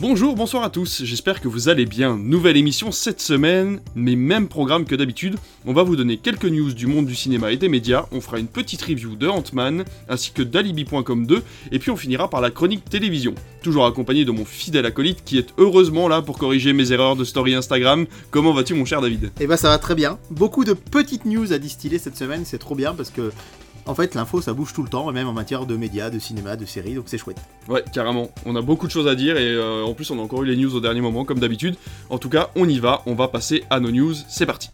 Bonjour, bonsoir à tous, j'espère que vous allez bien. Nouvelle émission cette semaine, mais même programme que d'habitude. On va vous donner quelques news du monde du cinéma et des médias, on fera une petite review de Ant-Man, ainsi que d'Alibi.com 2, et puis on finira par la chronique télévision. Toujours accompagné de mon fidèle acolyte qui est heureusement là pour corriger mes erreurs de story Instagram. Comment vas-tu mon cher David? Eh bah ça va très bien. Beaucoup de petites news à distiller cette semaine, c'est trop bien parce que en fait, l'info, ça bouge tout le temps, et même en matière de médias, de cinéma, de séries, donc c'est chouette. Ouais, carrément. On a beaucoup de choses à dire, et euh, en plus, on a encore eu les news au dernier moment, comme d'habitude. En tout cas, on y va, on va passer à nos news. C'est parti.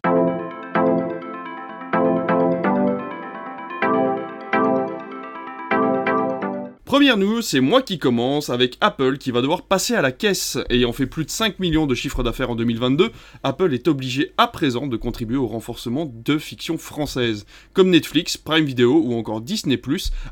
Première news, c'est moi qui commence avec Apple qui va devoir passer à la caisse. Ayant fait plus de 5 millions de chiffres d'affaires en 2022, Apple est obligé à présent de contribuer au renforcement de fiction française. Comme Netflix, Prime Video ou encore Disney+,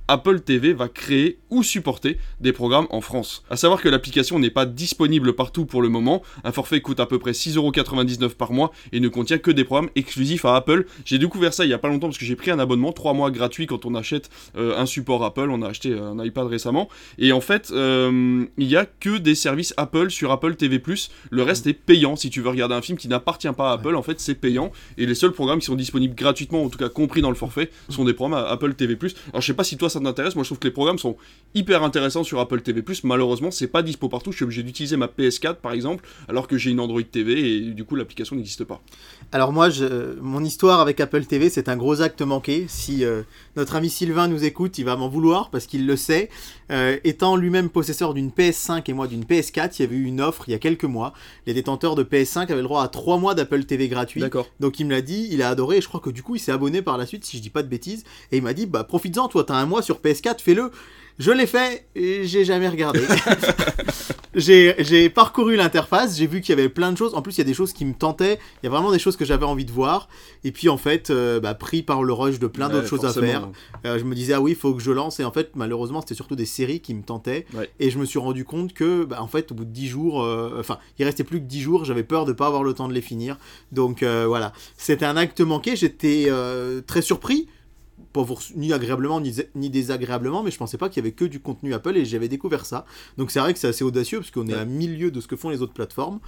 Apple TV va créer ou supporter des programmes en France. A savoir que l'application n'est pas disponible partout pour le moment, un forfait coûte à peu près 6,99€ par mois et ne contient que des programmes exclusifs à Apple. J'ai découvert ça il y a pas longtemps parce que j'ai pris un abonnement 3 mois gratuit quand on achète euh, un support Apple, on a acheté un iPad récemment. Et en fait, euh, il n'y a que des services Apple sur Apple TV+. Le reste est payant. Si tu veux regarder un film qui n'appartient pas à Apple, en fait, c'est payant. Et les seuls programmes qui sont disponibles gratuitement, en tout cas compris dans le forfait, sont des programmes à Apple TV+. Alors je sais pas si toi ça t'intéresse. Moi, je trouve que les programmes sont hyper intéressants sur Apple TV+. Malheureusement, c'est pas dispo partout. Je suis obligé d'utiliser ma PS4 par exemple, alors que j'ai une Android TV et du coup l'application n'existe pas. Alors moi, je, mon histoire avec Apple TV, c'est un gros acte manqué. Si euh, notre ami Sylvain nous écoute, il va m'en vouloir parce qu'il le sait. Euh, étant lui-même possesseur d'une PS5 et moi d'une PS4, il y avait eu une offre il y a quelques mois. Les détenteurs de PS5 avaient le droit à 3 mois d'Apple TV gratuit. D'accord. Donc il me l'a dit, il a adoré et je crois que du coup il s'est abonné par la suite si je dis pas de bêtises. Et il m'a dit, bah profites-en, toi t'as un mois sur PS4, fais-le. Je l'ai fait j'ai jamais regardé. j'ai parcouru l'interface, j'ai vu qu'il y avait plein de choses. En plus, il y a des choses qui me tentaient. Il y a vraiment des choses que j'avais envie de voir. Et puis, en fait, euh, bah, pris par le rush de plein Ouais, d'autres choses à faire, euh, je me disais, ah oui, il faut que je lance. Et en fait, malheureusement, c'était surtout des séries qui me tentaient. Ouais. Et je me suis rendu compte que, bah, en fait, au bout de 10 jours, euh, enfin, il restait plus que 10 jours, j'avais peur de pas avoir le temps de les finir. Donc, voilà. C'était un acte manqué. J'étais très surpris pas ni agréablement ni, ni désagréablement, mais je pensais pas qu'il y avait que du contenu Apple et j'avais découvert ça. Donc c'est vrai que c'est assez audacieux parce qu'on est à milieu de ce que font les autres plateformes.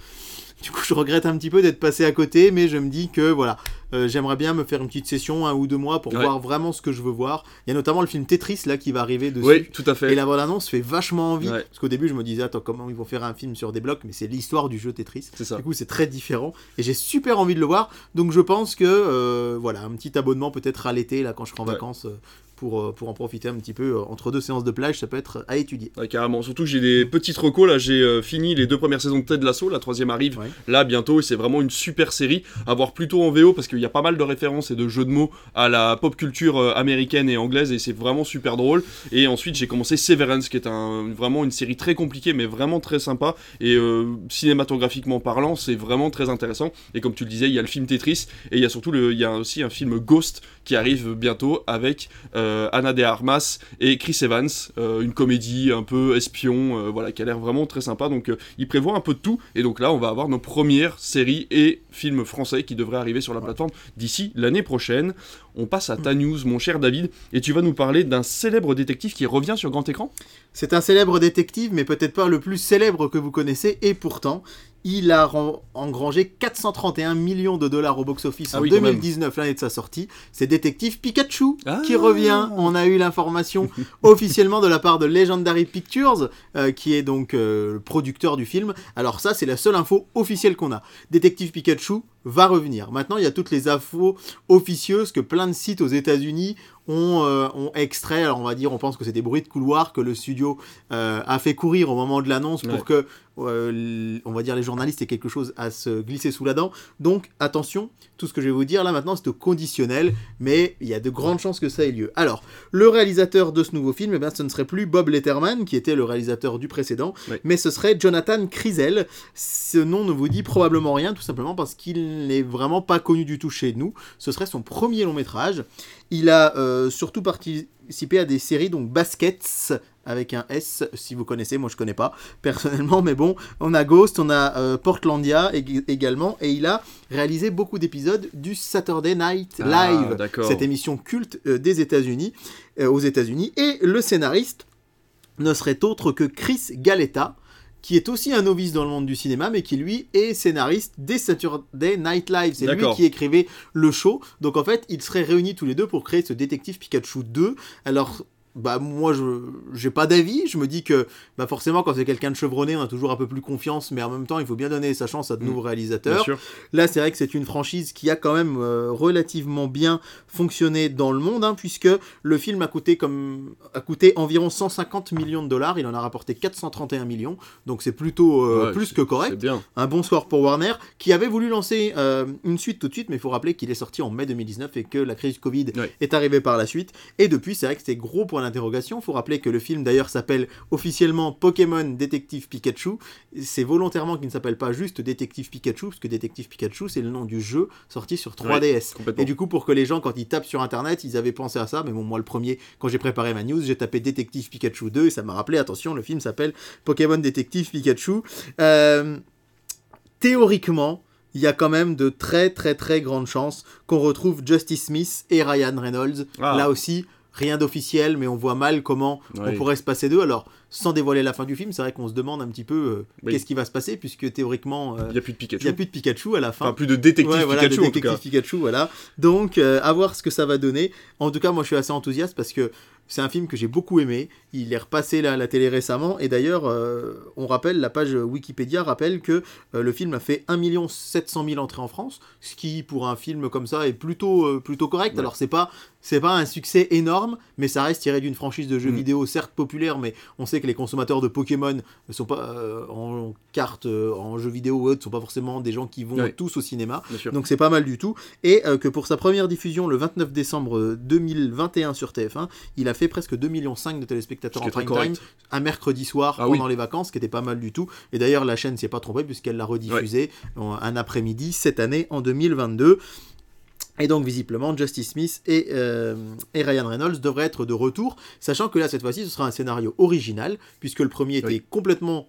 Du coup, je regrette un petit peu d'être passé à côté, mais je me dis que voilà, euh, j'aimerais bien me faire une petite session un ou deux mois pour Ouais. voir vraiment ce que je veux voir. Il y a notamment le film Tetris là qui va arriver dessus. Oui, tout à fait. Et la bande-annonce fait vachement envie. Ouais. Parce qu'au début, je me disais, attends, comment ils vont faire un film sur des blocs Mais c'est l'histoire du jeu Tetris. C'est ça. Du coup, c'est très différent. Et j'ai super envie de le voir. Donc, je pense que, euh, voilà, un petit abonnement peut-être à l'été, là, quand je en Ouais. vacances, euh, pour, euh, pour en profiter un petit peu euh, entre deux séances de plage, ça peut être à étudier. Ouais, carrément. Surtout que j'ai des petites recos. Là, j'ai euh, fini les deux premières saisons de Ted Lasso. La troisième arrive Ouais. là bientôt. Et c'est vraiment une super série. À voir plutôt en VO parce qu'il y a pas mal de références et de jeux de mots à la pop culture américaine et anglaise. Et c'est vraiment super drôle. Et ensuite, j'ai commencé Severance, qui est un, vraiment une série très compliquée, mais vraiment très sympa. Et euh, cinématographiquement parlant, c'est vraiment très intéressant. Et comme tu le disais, il y a le film Tetris. Et il y a surtout le, il y a aussi un film Ghost qui arrive bientôt avec euh, Anna de Armas et Chris Evans, euh, une comédie un peu espion, euh, voilà, qui a l'air vraiment très sympa. Donc, il prévoit un peu de tout. Et donc là, on va avoir nos premières séries et films français qui devraient arriver sur la plateforme d'ici l'année prochaine. On passe à ta news, mon cher David, et tu vas nous parler d'un célèbre détective qui revient sur grand écran? C'est un célèbre détective, mais peut-être pas le plus célèbre que vous connaissez, et pourtant, il a engrangé 431 millions de dollars au box-office Ah en oui, quand même. 2019, l'année de sa sortie. C'est Détective Pikachu Ah. qui revient. On a eu l'information officiellement de la part de Legendary Pictures, euh, qui est donc euh, le producteur du film. Alors ça, c'est la seule info officielle qu'on a. Détective Pikachu va revenir. Maintenant, il y a toutes les infos officieuses que plein de sites aux États-Unis ont, euh, ont extrait. Alors on va dire, on pense que c'est des bruits de couloir que le studio a fait courir au moment de l'annonce pour que, euh, on va dire, les journalistes aient quelque chose à se glisser sous la dent. Donc attention, tout ce que je vais vous dire là maintenant, c'est au conditionnel, mais il y a de grandes chances que ça ait lieu. Alors, le réalisateur de ce nouveau film, eh bien, ce ne serait plus Bob Letterman, qui était le réalisateur du précédent, mais ce serait Jonathan Crisel. Ce nom ne vous dit probablement rien, tout simplement parce qu'il n'est vraiment pas connu du tout chez nous. Ce serait son premier long métrage. Il a euh, surtout participé à des séries, donc Baskets, avec un S, si vous connaissez, moi je connais pas personnellement, mais bon, on a Ghost, on a euh, Portlandia ég- également, et il a réalisé beaucoup d'épisodes du Saturday Night Ah, Live, cette émission culte euh, des États-Unis, euh, aux États-Unis, et le scénariste ne serait autre que Chris Galetta, qui est aussi un novice dans le monde du cinéma, mais qui lui est scénariste des Saturday Night Live. C'est lui qui écrivait le show. Donc en fait, ils seraient réunis tous les deux pour créer ce détective Pikachu 2. Alors. Bah moi je j'ai pas d'avis, je me dis que bah forcément quand c'est quelqu'un de chevronné on a toujours un peu plus confiance mais en même temps il faut bien donner sa chance à de Mm. nouveaux réalisateurs. Là, c'est vrai que c'est une franchise qui a quand même euh, relativement bien fonctionné dans le monde, hein, puisque le film a coûté, comme, a coûté environ 150 millions de dollars. Il en a rapporté 431 millions, donc c'est plutôt euh, Ouais, plus que correct. bien. Un bon score pour Warner, qui avait voulu lancer euh, une suite tout de suite, mais il faut rappeler qu'il est sorti en mai 2019 et que la crise Covid Ouais. est arrivée par la suite. Et depuis, c'est vrai que c'était gros point d'interrogation. Il faut rappeler que le film d'ailleurs s'appelle officiellement Pokémon Détective Pikachu. C'est volontairement qu'il ne s'appelle pas juste Détective Pikachu, parce que Détective Pikachu, c'est le nom du jeu sorti sur 3DS. Complètement. Et du coup, pour que les gens, quand ils tapent sur internet, ils avaient pensé à ça. Mais bon, moi, le premier, quand j'ai préparé ma news, j'ai tapé Détective Pikachu 2 et ça m'a rappelé, attention, le film s'appelle Pokémon Détective Pikachu. Euh, théoriquement, il y a quand même de très très très grandes chances qu'on retrouve Justice Smith et Ryan Reynolds. Ah. Là aussi, rien d'officiel, mais on voit mal comment on pourrait se passer d'eux. Alors, sans dévoiler la fin du film, c'est vrai qu'on se demande un petit peu euh, Oui. qu'est-ce qui va se passer, puisque théoriquement, euh, Il n'y a plus de il Pikachu. n'y a plus de Pikachu à la fin. Enfin, plus de détective Ouais, voilà, Pikachu de en tout cas. détective Pikachu, voilà. Donc, euh, à voir ce que ça va donner. En tout cas, moi, je suis assez enthousiaste parce que c'est un film que j'ai beaucoup aimé. Il est repassé à la télé récemment. Et d'ailleurs, euh, on rappelle, la page Wikipédia rappelle que euh, le film a fait 1 700 000 entrées en France, ce qui, pour un film comme ça, est plutôt, euh, plutôt correct. Ouais. Alors, c'est pas, c'est pas un succès énorme, mais ça reste tiré d'une franchise de jeux Mm. vidéo, certes populaire, mais on sait que les consommateurs de Pokémon sont pas en cartes, en jeux vidéo ou autres, sont pas forcément des gens qui vont Ouais. tous au cinéma. Donc c'est pas mal du tout. Et que pour sa première diffusion le 29 décembre euh, 2021 sur TF1, il a fait presque 2,5 millions de téléspectateurs en prime time un mercredi soir Ah pendant oui. les vacances, ce qui était pas mal du tout. Et d'ailleurs la chaîne s'est pas trompée puisqu'elle l'a rediffusé un après-midi cette année en 2022. Et donc visiblement Justice Smith et, euh, et Ryan Reynolds devraient être de retour, sachant que là cette fois-ci ce sera un scénario original, puisque le premier était Oui. complètement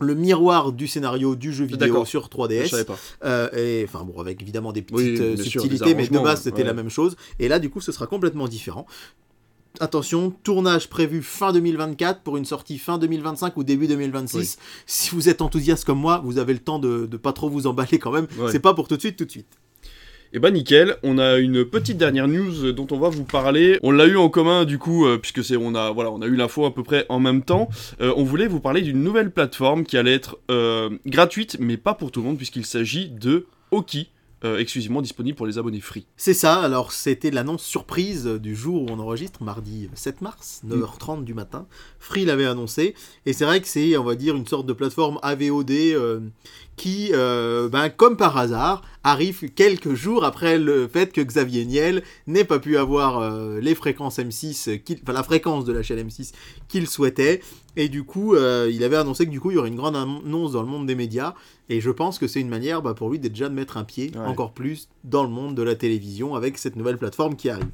le miroir du scénario du jeu vidéo sur Je 3DS. savais pas. Euh, et enfin bon, avec évidemment des petites Oui, euh, sûr, subtilités, des mais de base c'était ouais. la même chose. Et là, du coup, ce sera complètement différent. Attention, tournage prévu fin 2024 pour une sortie fin 2025 ou début 2026. Oui. Si vous êtes enthousiaste comme moi, vous avez le temps de, de pas trop vous emballer quand même. Ouais. C'est pas pour tout de suite, tout de suite. Et bah nickel, on a une petite dernière news dont on va vous parler. On l'a eu en commun du coup, euh, puisque c'est on a voilà, on a eu l'info à peu près en même temps. Euh, on voulait vous parler d'une nouvelle plateforme qui allait être euh, gratuite, mais pas pour tout le monde, puisqu'il s'agit de Oki, euh, exclusivement disponible pour les abonnés free. C'est ça, alors c'était l'annonce surprise du jour où on enregistre, mardi 7 mars, 9h30 du matin. Free l'avait annoncé, et c'est vrai que c'est, on va dire, une sorte de plateforme AVOD euh, qui, euh, ben, comme par hasard, arrive quelques jours après le fait que Xavier Niel n'ait pas pu avoir les fréquences M6, qu'il- enfin la fréquence de la chaîne M6 qu'il souhaitait, et du coup, euh, il avait annoncé que du coup, il y aurait une grande annonce dans le monde des médias, et je pense que c'est une manière bah, pour lui déjà de mettre un pied Ouais. encore plus dans le monde de la télévision avec cette nouvelle plateforme qui arrive.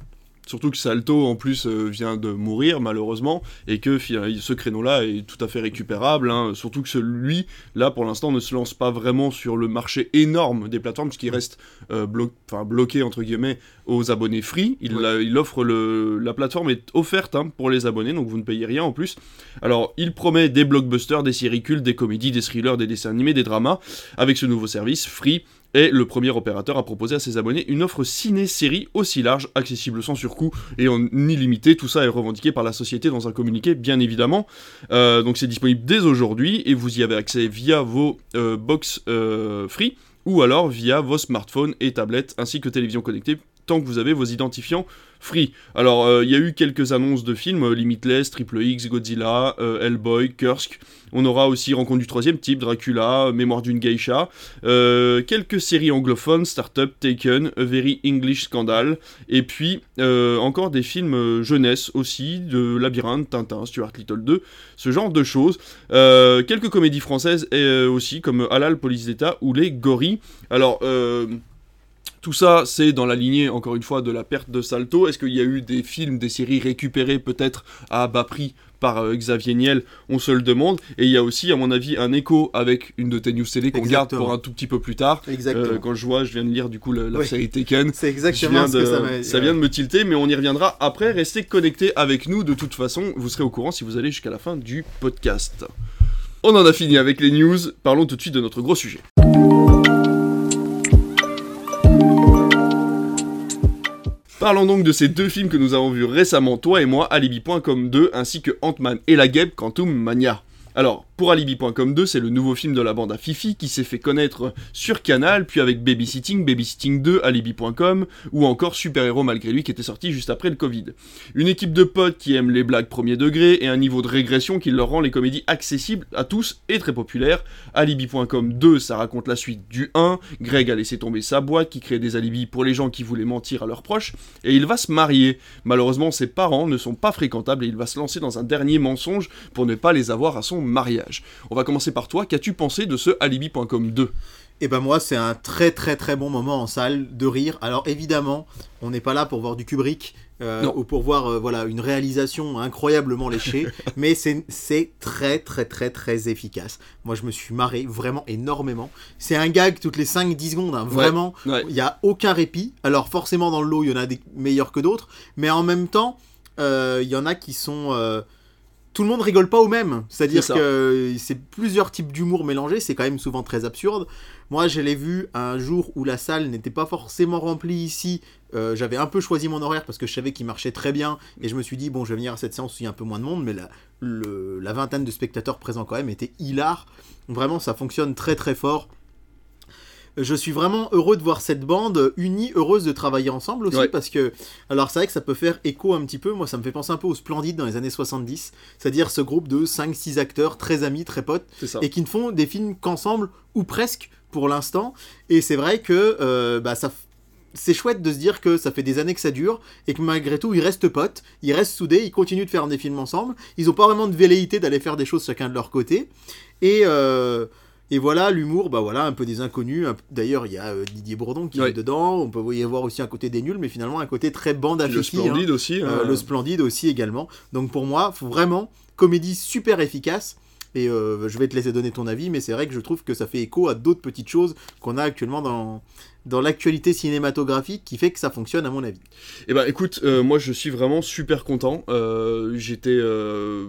Surtout que Salto en plus euh, vient de mourir malheureusement et que fi- ce créneau-là est tout à fait récupérable. hein. Surtout que celui là pour l'instant ne se lance pas vraiment sur le marché énorme des plateformes puisqu'il reste euh, blo- bloqué entre guillemets aux abonnés free. Il, Ouais. a- il offre le la plateforme est offerte hein, pour les abonnés donc vous ne payez rien en plus. Alors il promet des blockbusters, des séries cultes, des comédies, des thrillers, des dessins animés, des dramas avec ce nouveau service free est le premier opérateur à proposer à ses abonnés une offre ciné-série aussi large, accessible sans surcoût et en illimité. Tout ça est revendiqué par la société dans un communiqué, bien évidemment. Euh, donc c'est disponible dès aujourd'hui et vous y avez accès via vos euh, box euh, free ou alors via vos smartphones et tablettes ainsi que télévision connectée tant que vous avez vos identifiants free. Alors, il y a eu quelques annonces de films, Limitless, Triple X, Godzilla, Hellboy, Kursk. On aura aussi Rencontre du troisième type, Dracula, Mémoire d'une geisha. Euh, quelques séries anglophones, Startup, Taken, A Very English Scandal. Et puis, euh, encore des films euh, jeunesse aussi, de Labyrinthe, Tintin, Stuart Little 2, ce genre de choses. Euh, quelques comédies françaises euh, aussi, comme Halal, Police d'État ou Les Gorilles. Alors, euh, tout ça, c'est dans la lignée, encore une fois, de la perte de Salto. Est-ce qu'il y a eu des films, des séries récupérées peut-être à bas prix par euh, Xavier Niel? On se le demande. Et il y a aussi, à mon avis, un écho avec une de tes news télé qu'on garde pour un tout petit peu plus tard. Exactement. Euh, quand je vois, je viens de lire du coup le- la Oui. série Taken. c'est Je exactement viens ce de- que ça m'a ça vient de me tilter, mais on y reviendra après. Restez connectés avec nous de toute façon. Vous serez au courant si vous allez jusqu'à la fin du podcast. On en a fini avec les news, parlons tout de suite de notre gros sujet. Parlons donc de ces deux films que nous avons vus récemment, toi et moi, Alibi.com 2, ainsi que Ant-Man et la Guêpe Quantum Mania. Alors, pour Alibi.com 2, c'est le nouveau film de la bande à Fifi qui s'est fait connaître sur Canal, puis avec Babysitting, Babysitting 2, Alibi.com, ou encore Super Héros malgré lui qui était sorti juste après le Covid. Une équipe de potes qui aiment les blagues premier degré et un niveau de régression qui leur rend les comédies accessibles à tous et très populaires. Alibi.com 2, ça raconte la suite du 1, Greg a laissé tomber sa boîte qui crée des alibis pour les gens qui voulaient mentir à leurs proches, et il va se marier. Malheureusement, ses parents ne sont pas fréquentables et il va se lancer dans un dernier mensonge pour ne pas les avoir à son mariage. On va commencer par toi, qu'as-tu pensé de ce Alibi.com 2 Et ben moi, c'est un très très très bon moment en salle de rire. Alors évidemment, on n'est pas là pour voir du Kubrick. Euh, ou pour voir euh, voilà une réalisation incroyablement léchée, mais c'est très très très très efficace. Moi je me suis marré vraiment énormément. C'est un gag toutes les 5-10 secondes, hein. vraiment. Il n'y a aucun répit. Alors forcément dans le lot il y en a des meilleurs que d'autres, mais en même temps euh, il y en a qui sont tout le monde rigole pas au même. C'est-à-dire que c'est plusieurs types d'humour mélangés, c'est quand même souvent très absurde. Moi, je l'ai vu un jour où la salle n'était pas forcément remplie ici. Euh, j'avais un peu choisi mon horaire parce que je savais qu'il marchait très bien et je me suis dit, bon, je vais venir à cette séance où il y a un peu moins de monde, mais la, la vingtaine de spectateurs présents quand même était hilar. Vraiment, ça fonctionne très très fort je suis vraiment heureux de voir cette bande unie, heureuse de travailler ensemble aussi, parce que, alors c'est vrai que ça peut faire écho un petit peu, moi ça me fait penser un peu aux Splendides dans les années 70, c'est-à-dire ce groupe de 5-6 acteurs très amis, très potes, et qui ne font des films qu'ensemble, ou presque, pour l'instant, et c'est vrai que euh, bah, ça c'est chouette de se dire que ça fait des années que ça dure et que malgré tout ils restent potes, ils restent soudés, ils continuent de faire des films ensemble. Ils n'ont pas vraiment de velléité d'aller faire des choses chacun de leur côté. Et euh, et voilà, l'humour, bah voilà, un peu des inconnus. D'ailleurs, il y a euh, Didier Bourdon qui est dedans. On peut y avoir aussi un côté des nuls, mais finalement un côté très bande à Le splendide aussi. Euh, le splendide aussi également. Donc pour moi, faut vraiment comédie super efficace. Et euh, je vais te laisser donner ton avis, mais c'est vrai que je trouve que ça fait écho à d'autres petites choses qu'on a actuellement dans, dans l'actualité cinématographique qui fait que ça fonctionne à mon avis. Eh ben écoute, moi je suis vraiment super content. J'étais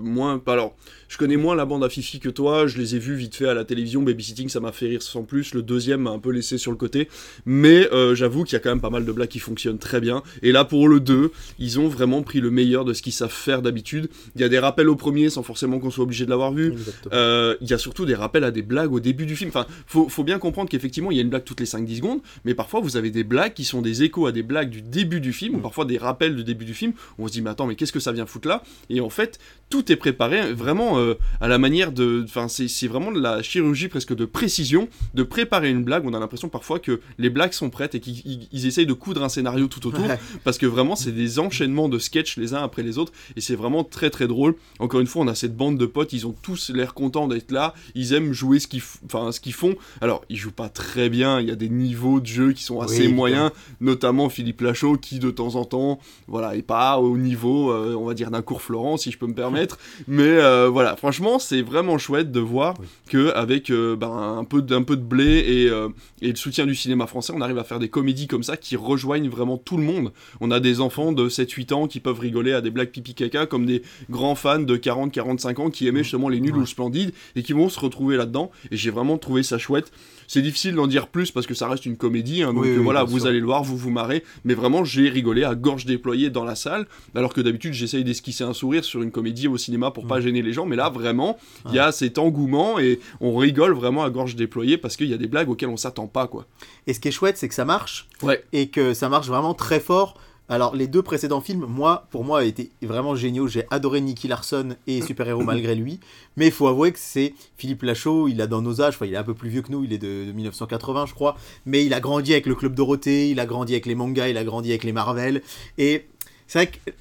moins... Alors, je connais moins la bande à Fifi que toi, je les ai vus vite fait à la télévision, Babysitting ça m'a fait rire sans plus, le deuxième m'a un peu laissé sur le côté, mais euh, j'avoue qu'il y a quand même pas mal de blagues qui fonctionnent très bien, et là pour le 2, ils ont vraiment pris le meilleur de ce qu'ils savent faire d'habitude, il y a des rappels au premier sans forcément qu'on soit obligé de l'avoir vu, euh, il y a surtout des rappels à des blagues au début du film, enfin faut, faut bien comprendre qu'effectivement il y a une blague toutes les 5-10 secondes, mais parfois vous avez des blagues qui sont des échos à des blagues du début du film, ou mm. parfois des rappels du début du film, on se dit mais attends mais qu'est-ce que ça vient foutre là, et en fait tout est préparé vraiment euh, à la manière de. Enfin, c'est vraiment de la chirurgie presque de précision, de préparer une blague. On a l'impression parfois que les blagues sont prêtes et qu'ils essayent de coudre un scénario tout autour. Parce que vraiment, c'est des enchaînements de sketchs les uns après les autres. Et c'est vraiment très très drôle. Encore une fois, on a cette bande de potes, ils ont tous l'air contents d'être là. Ils aiment jouer ce qu'ils enfin, font. Alors, ils jouent pas très bien. Il y a des niveaux de jeu qui sont assez moyens. Notamment Philippe Lachaud qui, de temps en temps, voilà, est pas au niveau, euh, on va dire, d'un cours Florent, si je peux me permettre. Mais euh, voilà, franchement, c'est vraiment chouette de voir que avec euh, ben, un, peu, un peu de blé euh, et, le soutien du cinéma français, on arrive à faire des comédies comme ça qui rejoignent vraiment tout le monde. On a des enfants de 7-8 ans qui peuvent rigoler à des blagues pipi caca comme des grands fans de 40-45 ans qui aimaient justement les nuls ou splendides et qui vont se retrouver là-dedans. Et j'ai vraiment trouvé ça chouette. C'est difficile d'en dire plus parce que ça reste une comédie, hein, donc voilà, vous allez le voir, vous vous marrez. Mais vraiment, j'ai rigolé à gorge déployée dans la salle, alors que d'habitude j'essaye d'esquisser un sourire sur une comédie au cinéma pour pas mm. gêner les gens. Mais là, vraiment, il y a cet engouement et on rigole vraiment à gorge déployée parce qu'il y a des blagues auxquelles on s'attend pas, quoi. Et ce qui est chouette, c'est que ça marche. Ouais. Et que ça marche vraiment très fort alors, les deux précédents films, moi, pour moi, étaient vraiment géniaux. J'ai adoré Nicky Larson et Super Héros malgré lui. Mais il faut avouer que c'est Philippe Lachaud, il a dans nos âges, enfin, il est un peu plus vieux que nous, il est de, 1980, je crois. Mais il a grandi avec le Club Dorothée, il a grandi avec les mangas, il a grandi avec les Marvel. Et c'est vrai que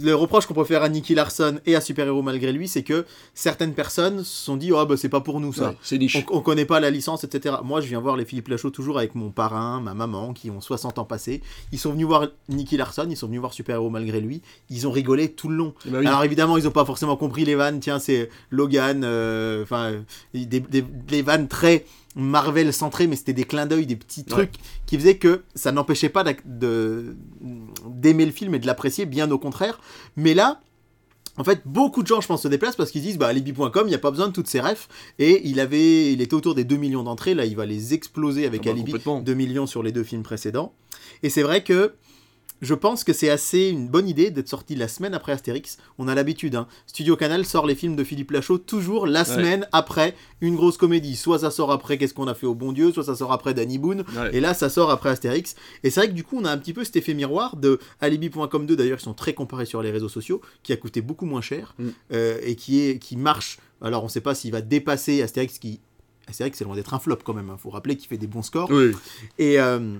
le reproche qu'on peut faire à Nicky Larson et à Super Héros malgré lui, c'est que certaines personnes se sont dit oh bah c'est pas pour nous ça. c'est On, connaît pas la licence, etc. Moi je viens voir les Philippe Lachaud toujours avec mon parrain, ma maman qui ont 60 ans passés. Ils sont venus voir Nicky Larson, ils sont venus voir Super Héros malgré lui. Ils ont rigolé tout le long. Eh ben Alors évidemment ils ont pas forcément compris les vannes. Tiens c'est Logan, euh, enfin des, des vannes très Marvel centré, mais c'était des clins d'œil, des petits trucs qui faisaient que ça n'empêchait pas d'aimer le film et de l'apprécier, bien au contraire. Mais là, En fait, beaucoup de gens, je pense, se déplacent parce qu'ils disent, bah, Alibi.com, il n'y a pas besoin de toutes ces refs. Et il avait, il était autour des 2 millions d'entrées. Là, il va les exploser avec Ah bah, Alibi. complètement. 2 millions sur les deux films précédents. Et c'est vrai que je pense que c'est assez une bonne idée d'être sorti la semaine après Astérix. On a l'habitude, hein. Studio Canal sort les films de Philippe Lachaud toujours la semaine après une grosse comédie. Soit ça sort après Qu'est-ce qu'on a fait au bon Dieu, soit ça sort après Danny Boone. Ouais. Et là, ça sort après Astérix. Et c'est vrai que du coup, on a un petit peu cet effet miroir de Alibi.com 2, d'ailleurs, qui sont très comparés sur les réseaux sociaux, qui a coûté beaucoup moins cher Mm. euh, et qui, est, qui marche. Alors, on ne sait pas s'il va dépasser Astérix, qui. Astérix, c'est loin d'être un flop quand même. Il faut rappeler qu'il fait des bons scores. Oui. Et, euh,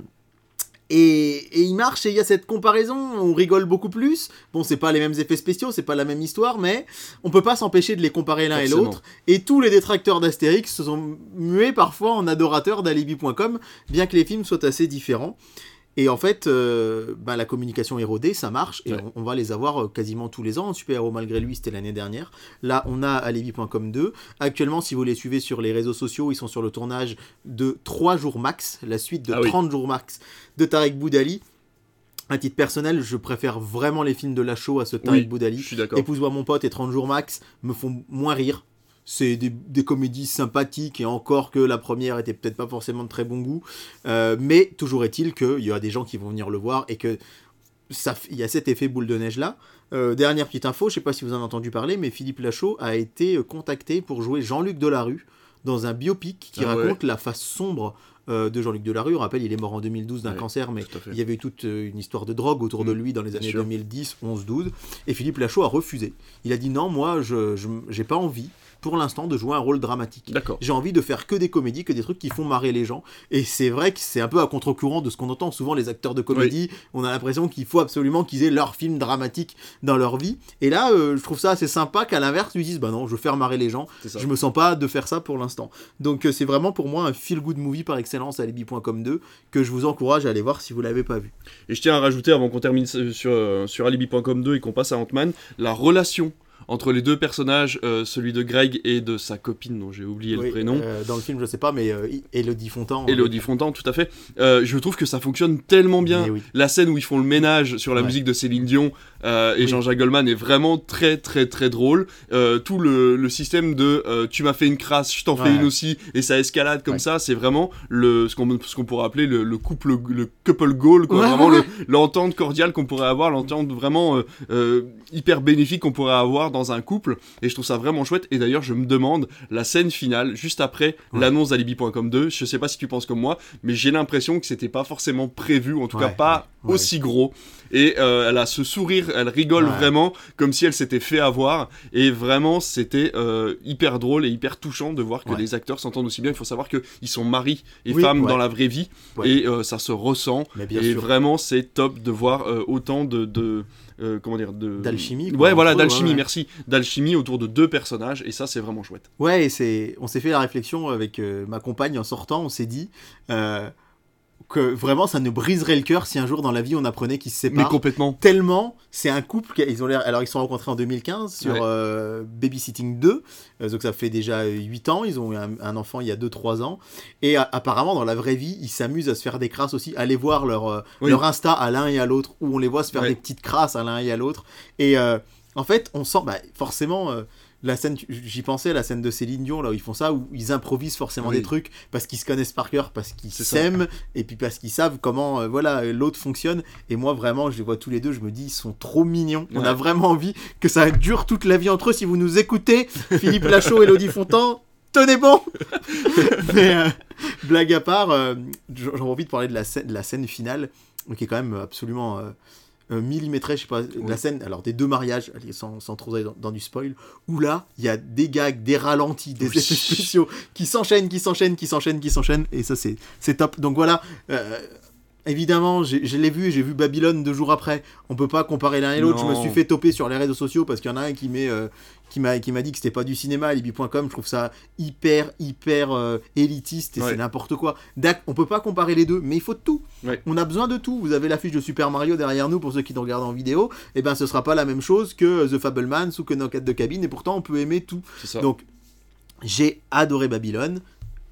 et, et il marche et il y a cette comparaison, on rigole beaucoup plus. Bon, c'est pas les mêmes effets spéciaux, c'est pas la même histoire, mais on peut pas s'empêcher de les comparer l'un et l'autre. Et tous les détracteurs d'Astérix se sont mués parfois en adorateurs d'Alibi.com, bien que les films soient assez différents. Et en fait, euh, bah, la communication est rodée, ça marche, et Ouais. on, on va les avoir euh, quasiment tous les ans. Super Héros malgré lui, c'était l'année dernière. Là, on a Alibi.com 2. Actuellement, si vous les suivez sur les réseaux sociaux, ils sont sur le tournage de 3 jours max, la suite de Ah oui. 30 jours max de Tarek Boudali. À titre personnel, je préfère vraiment les films de Lachaud à ce Tarek Oui, Boudali. Je suis d'accord. Épouse-moi mon pote et 30 jours max me font moins rire. C'est des, des comédies sympathiques et encore que la première était peut-être pas forcément de très bon goût. Euh, mais toujours est-il qu'il y a des gens qui vont venir le voir et que ça, il y a cet effet boule de neige là. Euh, dernière petite info, je sais pas si vous en avez entendu parler, mais Philippe Lachaud a été euh, contacté pour jouer Jean-Luc Delarue dans un biopic qui Ah ouais. raconte la face sombre euh, de Jean-Luc Delarue. On rappelle, il est mort en 2012 d'un Ouais, cancer, mais il y avait eu toute euh, une histoire de drogue autour de Mm, lui dans les années sûr. 2010, 11, 12. Et Philippe Lachaud a refusé. Il a dit non, moi, je j'ai pas envie, pour l'instant, de jouer un rôle dramatique. D'accord. J'ai envie de faire que des comédies, que des trucs qui font marrer les gens. Et c'est vrai que c'est un peu à contre-courant de ce qu'on entend souvent les acteurs de comédie. On a l'impression qu'il faut absolument qu'ils aient leur film dramatique dans leur vie. Et là, euh, je trouve ça assez sympa qu'à l'inverse, ils disent bah non, je veux faire marrer les gens. Je me sens pas de faire ça pour l'instant. Donc euh, c'est vraiment pour moi un feel-good movie par excellence, Alibi.com 2, que je vous encourage à aller voir si vous l'avez pas vu. Et je tiens à rajouter, avant qu'on termine sur, sur, sur Alibi.com 2 et qu'on passe à Ant-Man, la relation entre les deux personnages, euh, celui de Greg et de sa copine dont j'ai oublié Oui, le prénom. euh, dans le film, je sais pas, mais euh, Elodie Fontan. Elodie Fontan, tout à fait. Euh, je trouve que ça fonctionne tellement bien. Oui. La scène où ils font le ménage sur la Ouais. musique de Céline Dion euh, et Oui. Jean-Jacques Goldman est vraiment très très très drôle. Euh, tout le, le système de euh, tu m'as fait une crasse, je t'en fais une aussi, et ça escalade comme Ouais. ça, c'est vraiment le, ce qu'on ce qu'on pourrait appeler le, le couple, le couple goal, quoi. Ouais, vraiment l'entente cordiale qu'on pourrait avoir, l'entente vraiment hyper bénéfique qu'on pourrait avoir dans un couple. Et je trouve ça vraiment chouette. Et d'ailleurs, je me demande la scène finale, juste après l'annonce d'Alibi.com 2. Je sais pas si tu penses comme moi, mais j'ai l'impression que c'était pas forcément prévu, ou en tout cas pas aussi gros. Et euh, elle a ce sourire, elle rigole Ouais. vraiment comme si elle s'était fait avoir. Et vraiment, c'était euh, hyper drôle et hyper touchant de voir que Ouais. les acteurs s'entendent aussi bien. Il faut savoir qu'ils sont mari et Oui, femme ouais. dans la vraie vie. Et euh, ça se ressent. Mais bien et sûr. vraiment, c'est top de voir autant de. de euh, comment dire de D'alchimie, ouais voilà d'alchimie ouais, ouais. merci d'alchimie autour de deux personnages et ça c'est vraiment chouette Ouais, et c'est, on s'est fait la réflexion avec euh, ma compagne en sortant, on s'est dit euh, que vraiment ça nous briserait le cœur si un jour dans la vie on apprenait qu'ils se mais séparent. complètement Tellement, c'est un couple, ils ont l'air, alors ils se sont rencontrés en 2015 sur Ouais. euh, Babysitting 2, euh, donc ça fait déjà 8 ans, ils ont eu un, un enfant il y a 2-3 ans, et a- apparemment dans la vraie vie, ils s'amusent à se faire des crasses aussi, aller voir leur, euh, Oui. leur Insta à l'un et à l'autre, où on les voit se faire Ouais. des petites crasses à l'un et à l'autre, et euh, en fait on sent, bah, forcément... la scène, j'y pensais, la scène de Céline Dion, là où ils font ça, où ils improvisent forcément Oui. des trucs parce qu'ils se connaissent par cœur, parce qu'ils s'aiment, et puis parce qu'ils savent comment euh, voilà l'autre fonctionne. Et moi, vraiment, je les vois tous les deux, je me dis, ils sont trop mignons. On a vraiment envie que ça dure toute la vie entre eux. Si vous nous écoutez, Philippe Lachaud et Elodie Fontan, tenez bon Mais euh, blague à part, euh, j'en j'en ai envie de parler de la scène, de la scène finale, qui est quand même absolument euh, millimétrée, je sais pas, la scène, alors des deux mariages, sans, sans trop aller dans, dans du spoil, où là, il y a des gags, des ralentis, des Oui. effets spéciaux qui s'enchaînent, qui s'enchaînent, qui s'enchaînent, qui s'enchaînent, et ça c'est c'est top. Donc voilà, euh, évidemment, je l'ai vu, j'ai vu Babylone deux jours après. On peut pas comparer l'un et l'autre. Je me suis fait toper sur les réseaux sociaux parce qu'il y en a un qui euh, qui m'a, dit que c'était pas du cinéma, alibi.com. Je trouve ça hyper, hyper euh, élitiste et Ouais. c'est n'importe quoi. On peut pas comparer les deux, mais il faut de tout. Ouais. On a besoin de tout. Vous avez l'affiche de Super Mario derrière nous pour ceux qui nous regardent en vidéo. Et ben, ce sera pas la même chose que The Fablemans ou que Knock at the Cabin. Et pourtant, on peut aimer tout. ça Donc, j'ai adoré Babylone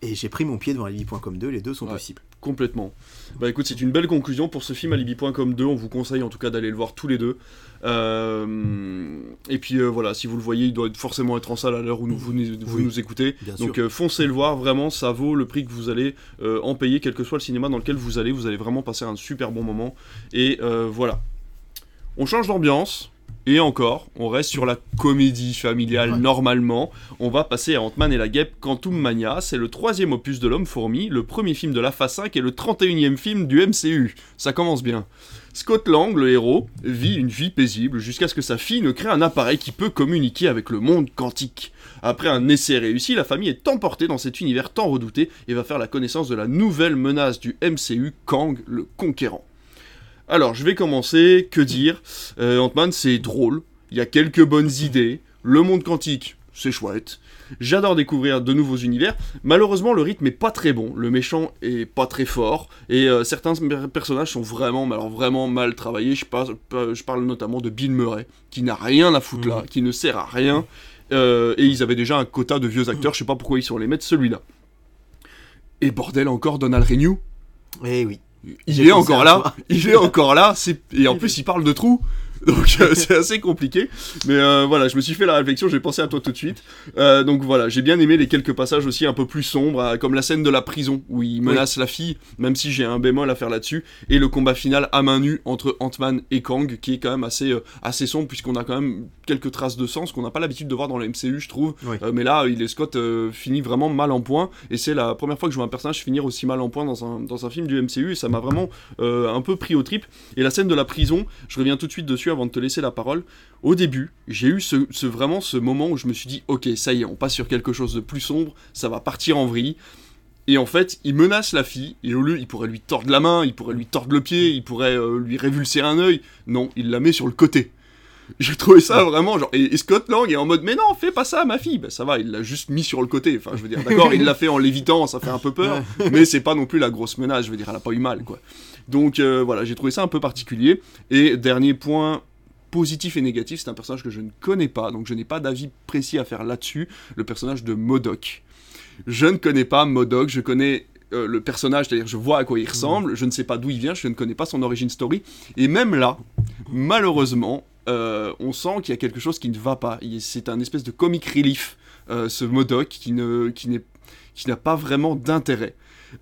et j'ai pris mon pied devant alibi.com 2. Les deux sont Ouais. possibles. Complètement. Bah écoute, c'est une belle conclusion pour ce film Alibi.com 2. On vous conseille en tout cas d'aller le voir tous les deux. Euh, et puis euh, voilà, si vous le voyez, il doit forcément être en salle à l'heure où nous, vous, vous Oui, nous écoutez. Donc euh, foncez le voir, vraiment, ça vaut le prix que vous allez en payer, quel que soit le cinéma dans lequel vous allez. Vous allez vraiment passer un super bon moment. Et voilà. On change d'ambiance. Et encore, on reste sur la comédie familiale Ouais. normalement. On va passer à Ant-Man et la guêpe Quantum Mania. C'est le troisième opus de l'homme fourmi, le premier film de la phase 5 et le 31e film du MCU. Ça commence bien. Scott Lang, le héros, vit une vie paisible jusqu'à ce que sa fille ne crée un appareil qui peut communiquer avec le monde quantique. Après un essai réussi, la famille est emportée dans cet univers tant redouté et va faire la connaissance de la nouvelle menace du MCU, Kang le Conquérant. Alors, je vais commencer. Que dire? Euh, Ant-Man, c'est drôle. Il y a quelques bonnes idées. Le monde quantique, c'est chouette. J'adore découvrir de nouveaux univers. Malheureusement, le rythme est pas très bon. Le méchant est pas très fort. Et euh, certains per- personnages sont vraiment, alors vraiment mal travaillés. Je parle, je parle notamment de Bill Murray, qui n'a rien à foutre là, qui ne sert à rien. Euh, et ils avaient déjà un quota de vieux acteurs. Je sais pas pourquoi ils sont les mettre celui-là. Et bordel encore, Donald Renew? Eh oui. Il est encore là, il est encore là, c'est- et en plus il parle de trous, donc euh, c'est assez compliqué. Mais euh, voilà, je me suis fait la réflexion, j'ai pensé à toi tout de suite. Euh, donc voilà, j'ai bien aimé les quelques passages aussi un peu plus sombres, comme la scène de la prison où il menace la fille, même si j'ai un bémol à faire là-dessus, et le combat final à main nue entre Ant-Man et Kang, qui est quand même assez, assez sombre puisqu'on a quand même quelques traces de sang, ce qu'on n'a pas l'habitude de voir dans le MCU, je trouve. Oui. Mais là, il est Scott finit vraiment mal en point, et c'est la première fois que je vois un personnage finir aussi mal en point dans un, dans un film du MCU, et ça m'a vraiment un peu pris au trip. Et la scène de la prison, je reviens tout de suite dessus avant de te laisser la parole. Au début, j'ai eu ce, ce- vraiment ce moment où je me suis dit, ok, ça y est, on passe sur quelque chose de plus sombre, ça va partir en vrille. Et en fait, il menace la fille, et au lieu, il pourrait lui tordre la main, il pourrait lui tordre le pied, il pourrait euh, lui révulser un œil. Non, il la met sur le côté. J'ai trouvé ça vraiment genre. Et, et Scott Lang est en mode, mais non, fais pas ça à ma fille. Ben ça va, il l'a juste mis sur le côté. Enfin, je veux dire, d'accord, il l'a fait en lévitant, ça fait un peu peur, mais c'est pas non plus la grosse menace. Je veux dire, elle a pas eu mal, quoi. Donc euh, voilà, j'ai trouvé ça un peu particulier. Et dernier point positif et négatif, c'est un personnage que je ne connais pas, donc je n'ai pas d'avis précis à faire là-dessus. Le personnage de Modoc. Je ne connais pas Modoc, je connais euh, le personnage, c'est-à-dire je vois à quoi il ressemble, je ne sais pas d'où il vient, je ne connais pas son origin story. Et même là, malheureusement, euh, on sent qu'il y a quelque chose qui ne va pas. C'est un espèce de comic relief, euh, ce Modoc, qui ne, qui n'est, qui n'a pas vraiment d'intérêt.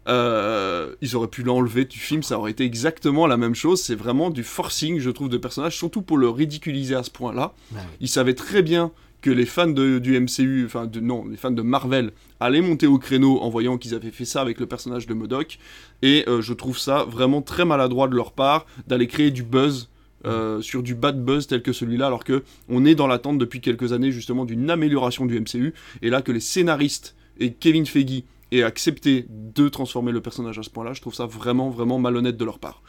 Euh, ils auraient pu l'enlever du film, ça aurait été exactement la même chose. C'est vraiment du forcing, je trouve, de personnage, surtout pour le ridiculiser à ce point-là. Oui. Ils savaient très bien que les fans de- du MCU, enfin de, non, les fans de Marvel allaient monter au créneau en voyant qu'ils avaient fait ça avec le personnage de Modoc. Et euh, je trouve ça vraiment très maladroit de leur part d'aller créer du buzz. euh, sur du bad buzz tel que celui-là, alors que on est dans l'attente depuis quelques années justement d'une amélioration du MCU, et là que les scénaristes et Kevin Feige aient accepté de transformer le personnage à ce point-là, je trouve ça vraiment vraiment malhonnête de leur part.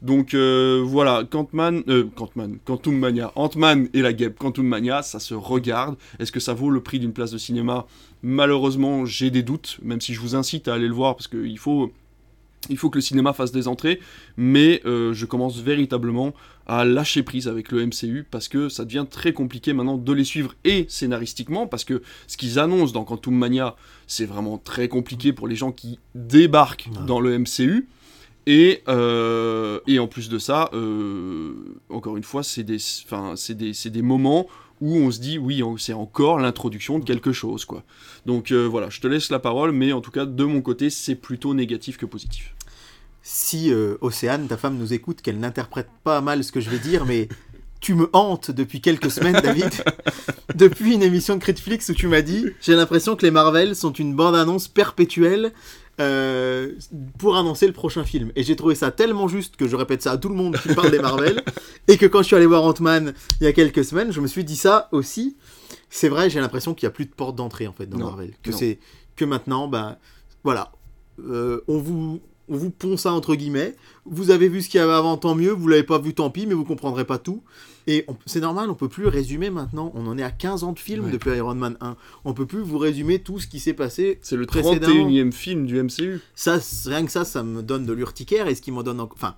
Donc euh, voilà, Quantman, euh, Quantman, Quantum Mania, Ant-Man et la guêpe Quantum Mania, ça se regarde. Est-ce que ça vaut le prix d'une place de cinéma? Malheureusement, j'ai des doutes, même si je vous incite à aller le voir parce qu'il faut, il faut que le cinéma fasse des entrées. Mais euh, je commence véritablement à lâcher prise avec le MCU parce que ça devient très compliqué maintenant de les suivre et scénaristiquement parce que ce qu'ils annoncent dans Quantum Mania, c'est vraiment très compliqué pour les gens qui débarquent Ouais. dans le MCU. Et, euh, et en plus de ça, euh, encore une fois, c'est des, des, c'est des moments où on se dit, oui, c'est encore l'introduction de quelque chose, quoi. Donc euh, voilà, je te laisse la parole, mais en tout cas, de mon côté, c'est plutôt négatif que positif. Si euh, Océane, ta femme, nous écoute, qu'elle n'interprète pas mal ce que je vais dire, mais tu me hantes depuis quelques semaines, David. depuis une émission de Critflix où tu m'as dit J'ai l'impression que les Marvel sont une bande-annonce perpétuelle euh, pour annoncer le prochain film. Et j'ai trouvé ça tellement juste que je répète ça à tout le monde qui parle des Marvel. et que quand je suis allé voir Ant-Man il y a quelques semaines, je me suis dit ça aussi. C'est vrai, j'ai l'impression qu'il n'y a plus de porte d'entrée en fait dans Non, Marvel. Que c'est que maintenant, ben voilà, Euh, on vous on vous pond ça entre guillemets. Vous avez vu ce qu'il y avait avant, tant mieux. Vous l'avez pas vu, tant pis, mais vous comprendrez pas tout. Et c'est normal, on peut plus résumer maintenant. On en est à 15 ans de film Ouais. depuis Iron Man 1. On peut plus vous résumer tout ce qui s'est passé. C'est le Précédemment. 31e film du MCU. Ça, rien que ça, ça me donne de l'urticaire. Et ce qui m'en donne encore, enfin,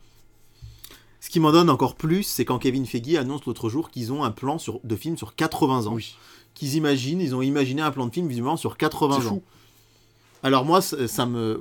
ce qui m'en donne encore plus, c'est quand Kevin Feige annonce l'autre jour qu'ils ont un plan sur, de film sur 80 ans. Oui. Qu'ils imaginent, ils ont imaginé un plan de film visiblement sur 80 C'est ans. fou. Alors moi, ça, me...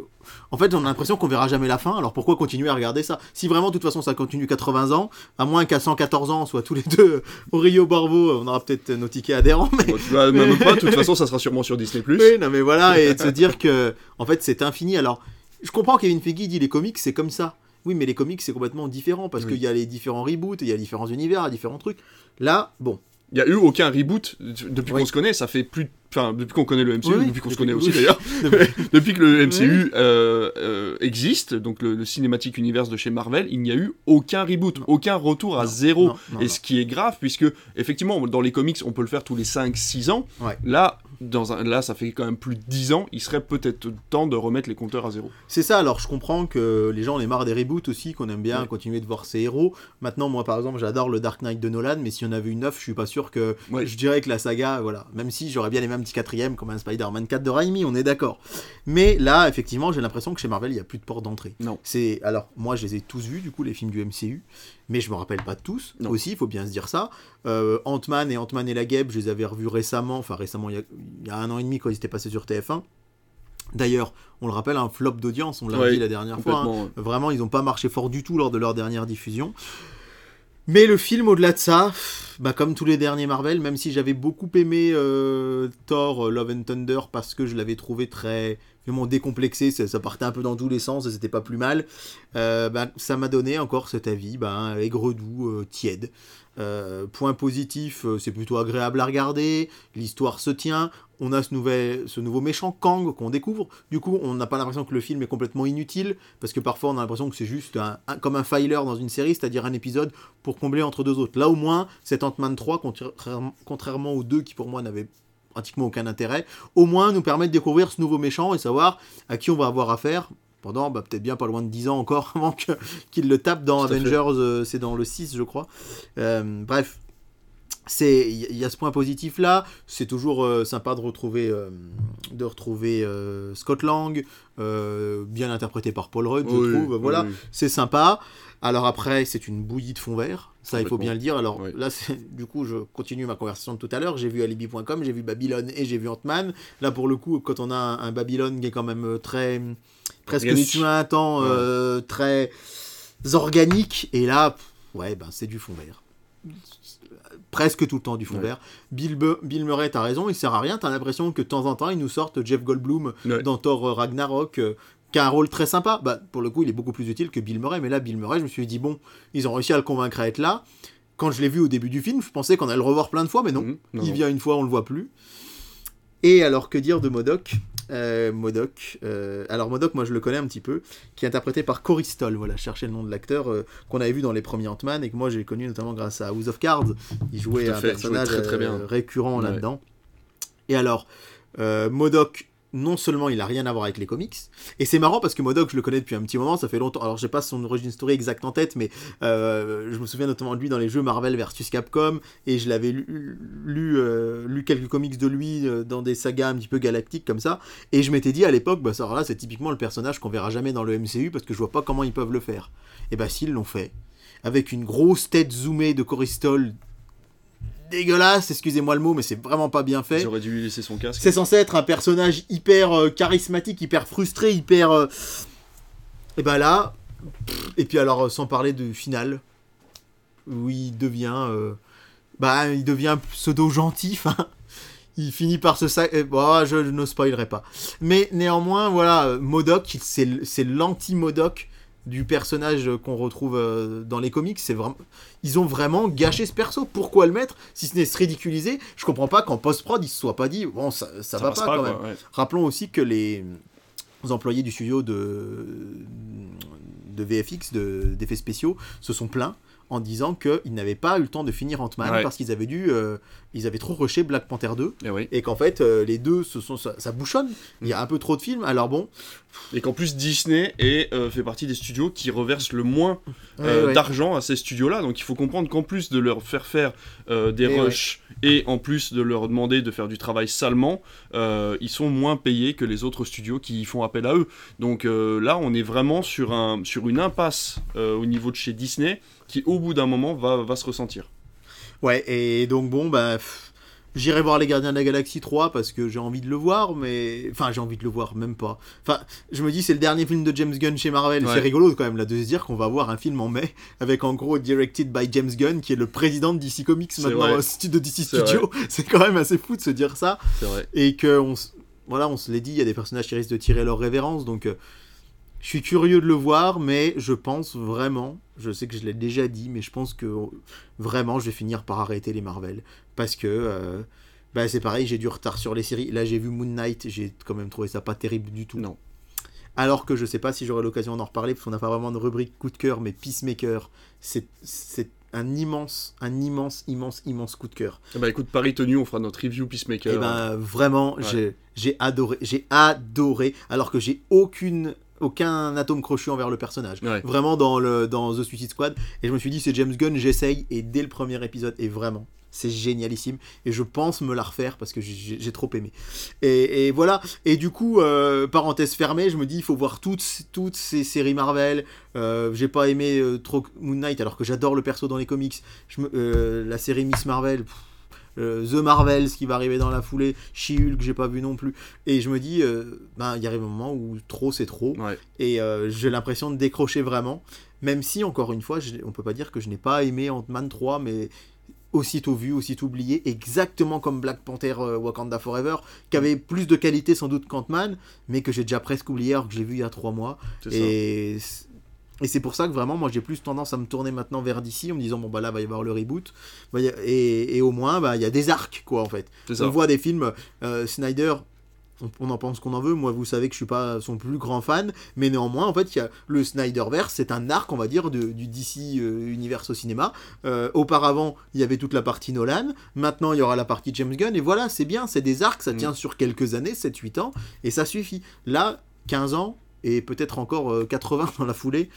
En fait, on a l'impression qu'on verra jamais la fin, alors pourquoi continuer à regarder ça? Si vraiment, de toute façon, ça continue 80 ans, à moins qu'à 114 ans, on soit tous les deux au Rio Barbo, on aura peut-être nos tickets adhérents, mais... Bon, tu même pas, de toute façon, ça sera sûrement sur Disney+. Oui, non mais voilà, et de se dire que, en fait, c'est infini. Alors, je comprends Kevin Feige dit les comics, c'est comme ça. Oui, mais les comics, c'est complètement différent, parce Oui. qu'il y a les différents reboots, il y a différents univers, différents trucs. Là, bon, Il y a eu aucun reboot depuis Oui. qu'on se connaît, ça fait plus... Enfin, depuis qu'on connaît le MCU, Oui, depuis qu'on se connaît aussi d'ailleurs, depuis que le MCU euh, euh, existe, donc le, le cinématique univers de chez Marvel, il n'y a eu aucun reboot, aucun retour à Non, zéro. non, et ce qui est grave, puisque effectivement, dans les comics, on peut le faire tous les 5-6 ans. Ouais. Là, dans un, là, ça fait quand même plus de 10 ans, il serait peut-être temps de remettre les compteurs à zéro. C'est ça, alors je comprends que les gens en aient marre des reboots aussi, qu'on aime bien Ouais. continuer de voir ces héros. Maintenant, moi par exemple, j'adore le Dark Knight de Nolan, mais s'il y en avait une neuf, je suis pas sûr que. Ouais. Je dirais que la saga, voilà, même si j'aurais bien aimé un petit quatrième comme un Spider-Man 4 de Raimi, on est d'accord. Mais là, effectivement, j'ai l'impression que chez Marvel, il n'y a plus de porte d'entrée. Non. C'est Alors, moi je les ai tous vus, du coup, les films du MCU, mais je me rappelle pas de tous Non. aussi, il faut bien se dire ça. Euh, Ant-Man et Ant-Man et la Guêpe, je les avais revus récemment, enfin récemment, il y a, il y a un an et demi quand ils étaient passés sur TF1. D'ailleurs, on le rappelle, un flop d'audience, on l'a Ouais, dit la dernière fois. hein. Vraiment, ils n'ont pas marché fort du tout lors de leur dernière diffusion. Mais le film, au-delà de ça, bah, comme tous les derniers Marvel, même si j'avais beaucoup aimé euh, Thor, euh, Love and Thunder, parce que je l'avais trouvé très vraiment décomplexé, ça, partait un peu dans tous les sens et c'était pas plus mal, euh, bah, ça m'a donné encore cet avis, bah, aigre-doux, euh, tiède. Point positif, c'est plutôt agréable à regarder, l'histoire se tient, on a ce, nouvel, ce nouveau méchant Kang qu'on découvre, du coup on n'a pas l'impression que le film est complètement inutile, parce que parfois on a l'impression que c'est juste un- un- comme un filer dans une série, c'est-à-dire un épisode pour combler entre deux autres. Là au moins, cet Ant-Man 3, contrairement- contrairement aux deux qui pour moi n'avaient pratiquement aucun intérêt, au moins nous permet de découvrir ce nouveau méchant et savoir à qui on va avoir affaire pendant bah, peut-être bien pas loin de 10 ans encore avant qu'il le tape dans. Avengers, euh, c'est dans le 6 je crois. Euh, bref, c'est il y, a ce point positif là c'est toujours euh, sympa de retrouver euh, de retrouver euh, Scott Lang bien interprété par Paul Rudd je trouve. oui, voilà. oui. c'est sympa. Alors après c'est une bouillie de fond vert. Ça il faut bien le dire. Alors là c'est- du coup je continue ma conversation de tout à l'heure. J'ai vu alibi.com j'ai vu Babylone et j'ai vu Ant-Man. Là pour le coup quand on a un, un Babylone qui est quand même très presque suintant Ouais. très organique. Et là pff, ouais ben c'est du fond vert presque tout le temps du fond Ouais. vert. Bill, Murray, t'as raison, il sert à rien. T'as l'impression que de temps en temps, ils nous sortent Jeff Goldblum Ouais. dans Thor euh, Ragnarok, euh, qui a un rôle très sympa. Bah, pour le coup, il est beaucoup plus utile que Bill Murray. Mais là, Bill Murray, je me suis dit, bon, ils ont réussi à le convaincre à être là. Quand je l'ai vu au début du film, je pensais qu'on allait le revoir plein de fois, mais non. Mhm. Non, il vient une fois, on le voit plus. Et alors, que dire de Modoc? Euh, Modoc. euh, alors Modoc, moi je le connais un petit peu, qui est interprété par Cory Stoll. Voilà, chercher le nom de l'acteur euh, qu'on avait vu dans les premiers Ant-Man et que moi j'ai connu notamment grâce à House of Cards. Il jouait un il personnage jouait très, très bien. récurrent Ouais. là-dedans. Et alors, Modoc, non seulement il a rien à voir avec les comics, et c'est marrant parce que Modoc, je le connais depuis un petit moment, ça fait longtemps. Alors, j'ai pas son origin story exacte en tête, mais euh, je me souviens notamment de lui dans les jeux Marvel versus Capcom, et je l'avais lu, euh, quelques comics de lui euh, dans des sagas un petit peu galactiques comme ça, et je m'étais dit à l'époque, bah ça c'est typiquement le personnage qu'on verra jamais dans le MCU parce que je vois pas comment ils peuvent le faire. Et bah, s'ils l'ont fait, avec une grosse tête zoomée de Coristol dégueulasse, excusez-moi le mot, mais c'est vraiment pas bien fait. Auraient dû lui laisser son casque. C'est censé être un personnage hyper euh, charismatique, hyper frustré, hyper. euh, Et ben là. Et puis alors, euh, sans parler du final, où il devient. euh, Bah, il devient pseudo gentil, enfin. Il finit par se sac. Bon, je, je ne spoilerai pas. Mais néanmoins, voilà, Modoc, c'est l'anti-Modoc du personnage qu'on retrouve euh, dans les comics. C'est vraiment. Ils ont vraiment gâché ce perso. Pourquoi le mettre? Si ce n'est se ridiculiser, je comprends pas qu'en post-prod, ils se soient pas dit, bon, ça, ça, va pas, quand quoi, même. ouais. Rappelons aussi que les employés du studio de, de VFX, de- d'effets spéciaux, se sont plaints en disant qu'ils n'avaient pas eu le temps de finir Ant-Man Ouais. parce qu'ils avaient dû, euh, ils avaient trop rushé Black Panther 2 Et, oui. et qu'en fait euh, les deux se sont, ça, ça bouchonne. Il y a un peu trop de films. Alors bon, Et qu'en plus Disney est, euh, fait partie des studios qui reversent le moins euh, ouais, ouais. d'argent à ces studios-là. Donc il faut comprendre qu'en plus de leur faire faire des Et rushs et en plus de leur demander de faire du travail salement, ils sont moins payés que les autres studios qui font appel à eux. Donc là, on est vraiment sur, un, sur une impasse au niveau de chez Disney qui, au bout d'un moment, va, va se ressentir. Ouais, et donc bon, bah, J'irai voir Les Gardiens de la Galaxie 3 parce que j'ai envie de le voir, mais. Enfin, j'ai envie de le voir, même pas. Enfin, je me dis, c'est le dernier film de James Gunn chez Marvel. Ouais. C'est rigolo quand même, là, de se dire qu'on va voir un film en mai avec en gros Directed by James Gunn, qui est le président de DC Comics maintenant, stu- de DC Studio. C'est quand même assez fou de se dire ça. C'est vrai. Et que, on, s- voilà, on se l'est dit, il y a des personnages qui risquent de tirer leur révérence, donc. euh, je suis curieux de le voir, mais je pense vraiment, je sais que je l'ai déjà dit, mais je pense que vraiment je vais finir par arrêter les Marvel. Parce que euh, bah, c'est pareil, j'ai du retard sur les séries. Là j'ai vu Moon Knight, j'ai quand même trouvé ça pas terrible du tout. Non. Alors que je sais pas si j'aurai l'occasion d'en reparler, parce qu'on n'a pas vraiment de rubrique coup de cœur, mais Peacemaker, c'est un immense, un immense, immense, immense coup de cœur. Eh ben, écoute, Paris tenu, on fera notre review Peacemaker. Et ben vraiment, Ouais. j'ai adoré, j'ai adoré, alors que j'ai aucune aucun atome crochu envers le personnage. Ouais. Vraiment dans le dans The Suicide Squad. Et je me suis dit c'est James Gunn, j'essaye et dès le premier épisode et vraiment c'est génialissime et je pense me la refaire parce que j'ai trop aimé. Et, et voilà. Et du coup, euh, parenthèse fermée, je me dis il faut voir toutes, toutes ces séries Marvel. Euh, j'ai pas aimé euh, trop Moon Knight alors que j'adore le perso dans les comics. Je me- la série Miss Marvel. pff, euh, The Marvels qui va arriver dans la foulée, She-Hulk j'ai pas vu non plus, et je me dis, euh, ben il y arrive un moment où trop c'est trop, Ouais. et euh, j'ai l'impression de décrocher vraiment, même si encore une fois, je- on peut pas dire que je n'ai pas aimé Ant-Man 3, mais aussitôt vu, aussitôt oublié, exactement comme Black Panther euh, Wakanda Forever, qui avait plus de qualité sans doute qu'Ant-Man, mais que j'ai déjà presque oublié alors que je l'ai vu il y a trois mois. Ça. Et c'est pour ça que vraiment, moi j'ai plus tendance à me tourner maintenant vers DC en me disant, bon bah là, va y avoir le reboot. Bah, et, et au moins, bah, il y a des arcs, quoi, en fait. On voit des films, euh, Snyder, on, on en pense qu'on en veut. Moi, vous savez que je suis pas son plus grand fan, mais néanmoins, en fait, il y a le Snyderverse, c'est un arc, on va dire, de- du DC euh, univers au cinéma. Euh, auparavant, il y avait toute la partie Nolan. Maintenant, il y aura la partie James Gunn. Et voilà, c'est bien, c'est des arcs, ça Mm. tient sur quelques années, 7-8 ans, et ça suffit. Là, 15 ans. Et peut-être encore euh, 80 dans la foulée.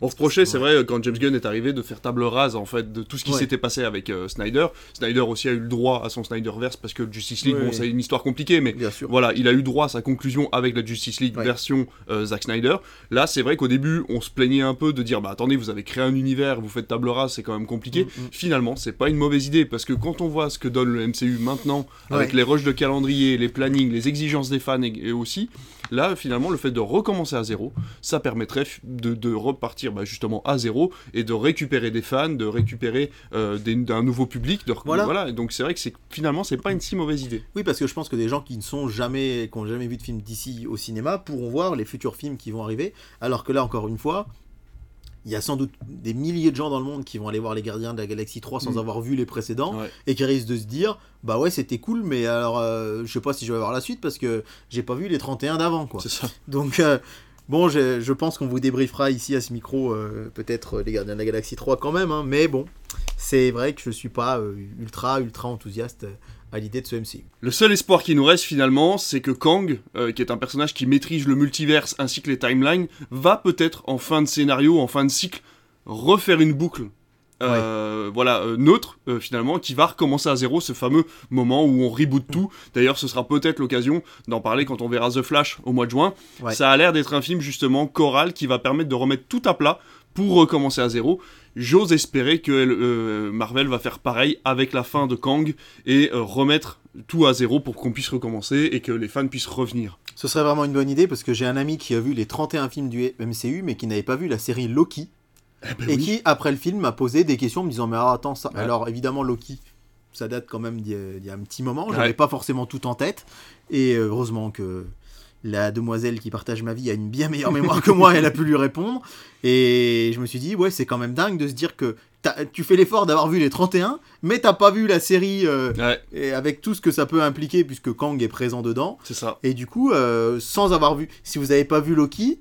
On reprochait, c'est vrai, quand James Gunn est arrivé, de faire table rase en fait de tout ce qui Ouais. s'était passé avec euh, Snyder. Snyder aussi a eu le droit à son Snyderverse parce que Justice League, bon, c'est une histoire compliquée, mais voilà, il a eu droit à sa conclusion avec la Justice League Ouais. version euh, Zack Snyder. Là, c'est vrai qu'au début, on se plaignait un peu de dire, bah attendez, vous avez créé un univers, vous faites table rase, c'est quand même compliqué. Mm, mm. Finalement, c'est pas une mauvaise idée parce que quand on voit ce que donne le MCU maintenant, avec les rushs de calendrier, les plannings, les exigences des fans et, et aussi, là, finalement, le fait de recommencer à zéro, ça permettrait de, de repartir bah, justement à zéro et de récupérer des fans, de récupérer euh, des- d'un nouveau public. De Voilà. Et donc c'est vrai que c'est finalement, c'est pas une si mauvaise idée. Oui, parce que je pense que des gens qui ne sont jamais, qui n'ont jamais vu de film d'ici au cinéma pourront voir les futurs films qui vont arriver. Alors que là, encore une fois, il y a sans doute des milliers de gens dans le monde qui vont aller voir Les Gardiens de la Galaxie 3 sans Mm. avoir vu les précédents Ouais. et qui risquent de se dire Bah ouais, c'était cool, mais alors euh, je sais pas si je vais voir la suite parce que j'ai pas vu les 31 d'avant, quoi. Ça. Donc, euh, bon, je, je pense qu'on vous débriefera ici à ce micro, euh, peut-être euh, Les Gardiens de la Galaxie 3 quand même, hein, mais bon, c'est vrai que je suis pas ultra, ultra enthousiaste à l'idée de ce MCU. Le seul espoir qui nous reste finalement, c'est que Kang, euh, qui est un personnage qui maîtrise le multiverse ainsi que les timelines, va peut-être en fin de scénario, en fin de cycle, refaire une boucle. euh, voilà euh, neutre finalement qui va recommencer à zéro ce fameux moment où on reboot tout d'ailleurs ce sera peut-être l'occasion d'en parler quand on verra The Flash au mois de juin Ouais. ça a l'air d'être un film justement choral qui va permettre de remettre tout à plat pour recommencer à zéro j'ose espérer que euh, Marvel va faire pareil avec la fin de Kang et euh, remettre tout à zéro pour qu'on puisse recommencer et que les fans puissent revenir Ce serait vraiment une bonne idée parce que j'ai un ami qui a vu les 31 films du MCU mais qui n'avait pas vu la série Loki Eh ben et oui. qui après le film m'a posé des questions en me disant mais alors attends ça Ouais. alors évidemment Loki ça date quand même d'il y a- d'il y a un petit moment j'avais Ouais. pas forcément tout en tête et euh, heureusement que la demoiselle qui partage ma vie a une bien meilleure mémoire que moi elle a pu lui répondre. Et je me suis dit ouais c'est quand même dingue de se dire que tu fais l'effort d'avoir vu les 31 mais t'as pas vu la série euh, ouais. et avec tout ce que ça peut impliquer puisque Kang est présent dedans. C'est ça. Et du coup, euh, sans avoir vu, si vous n'avez pas vu Loki,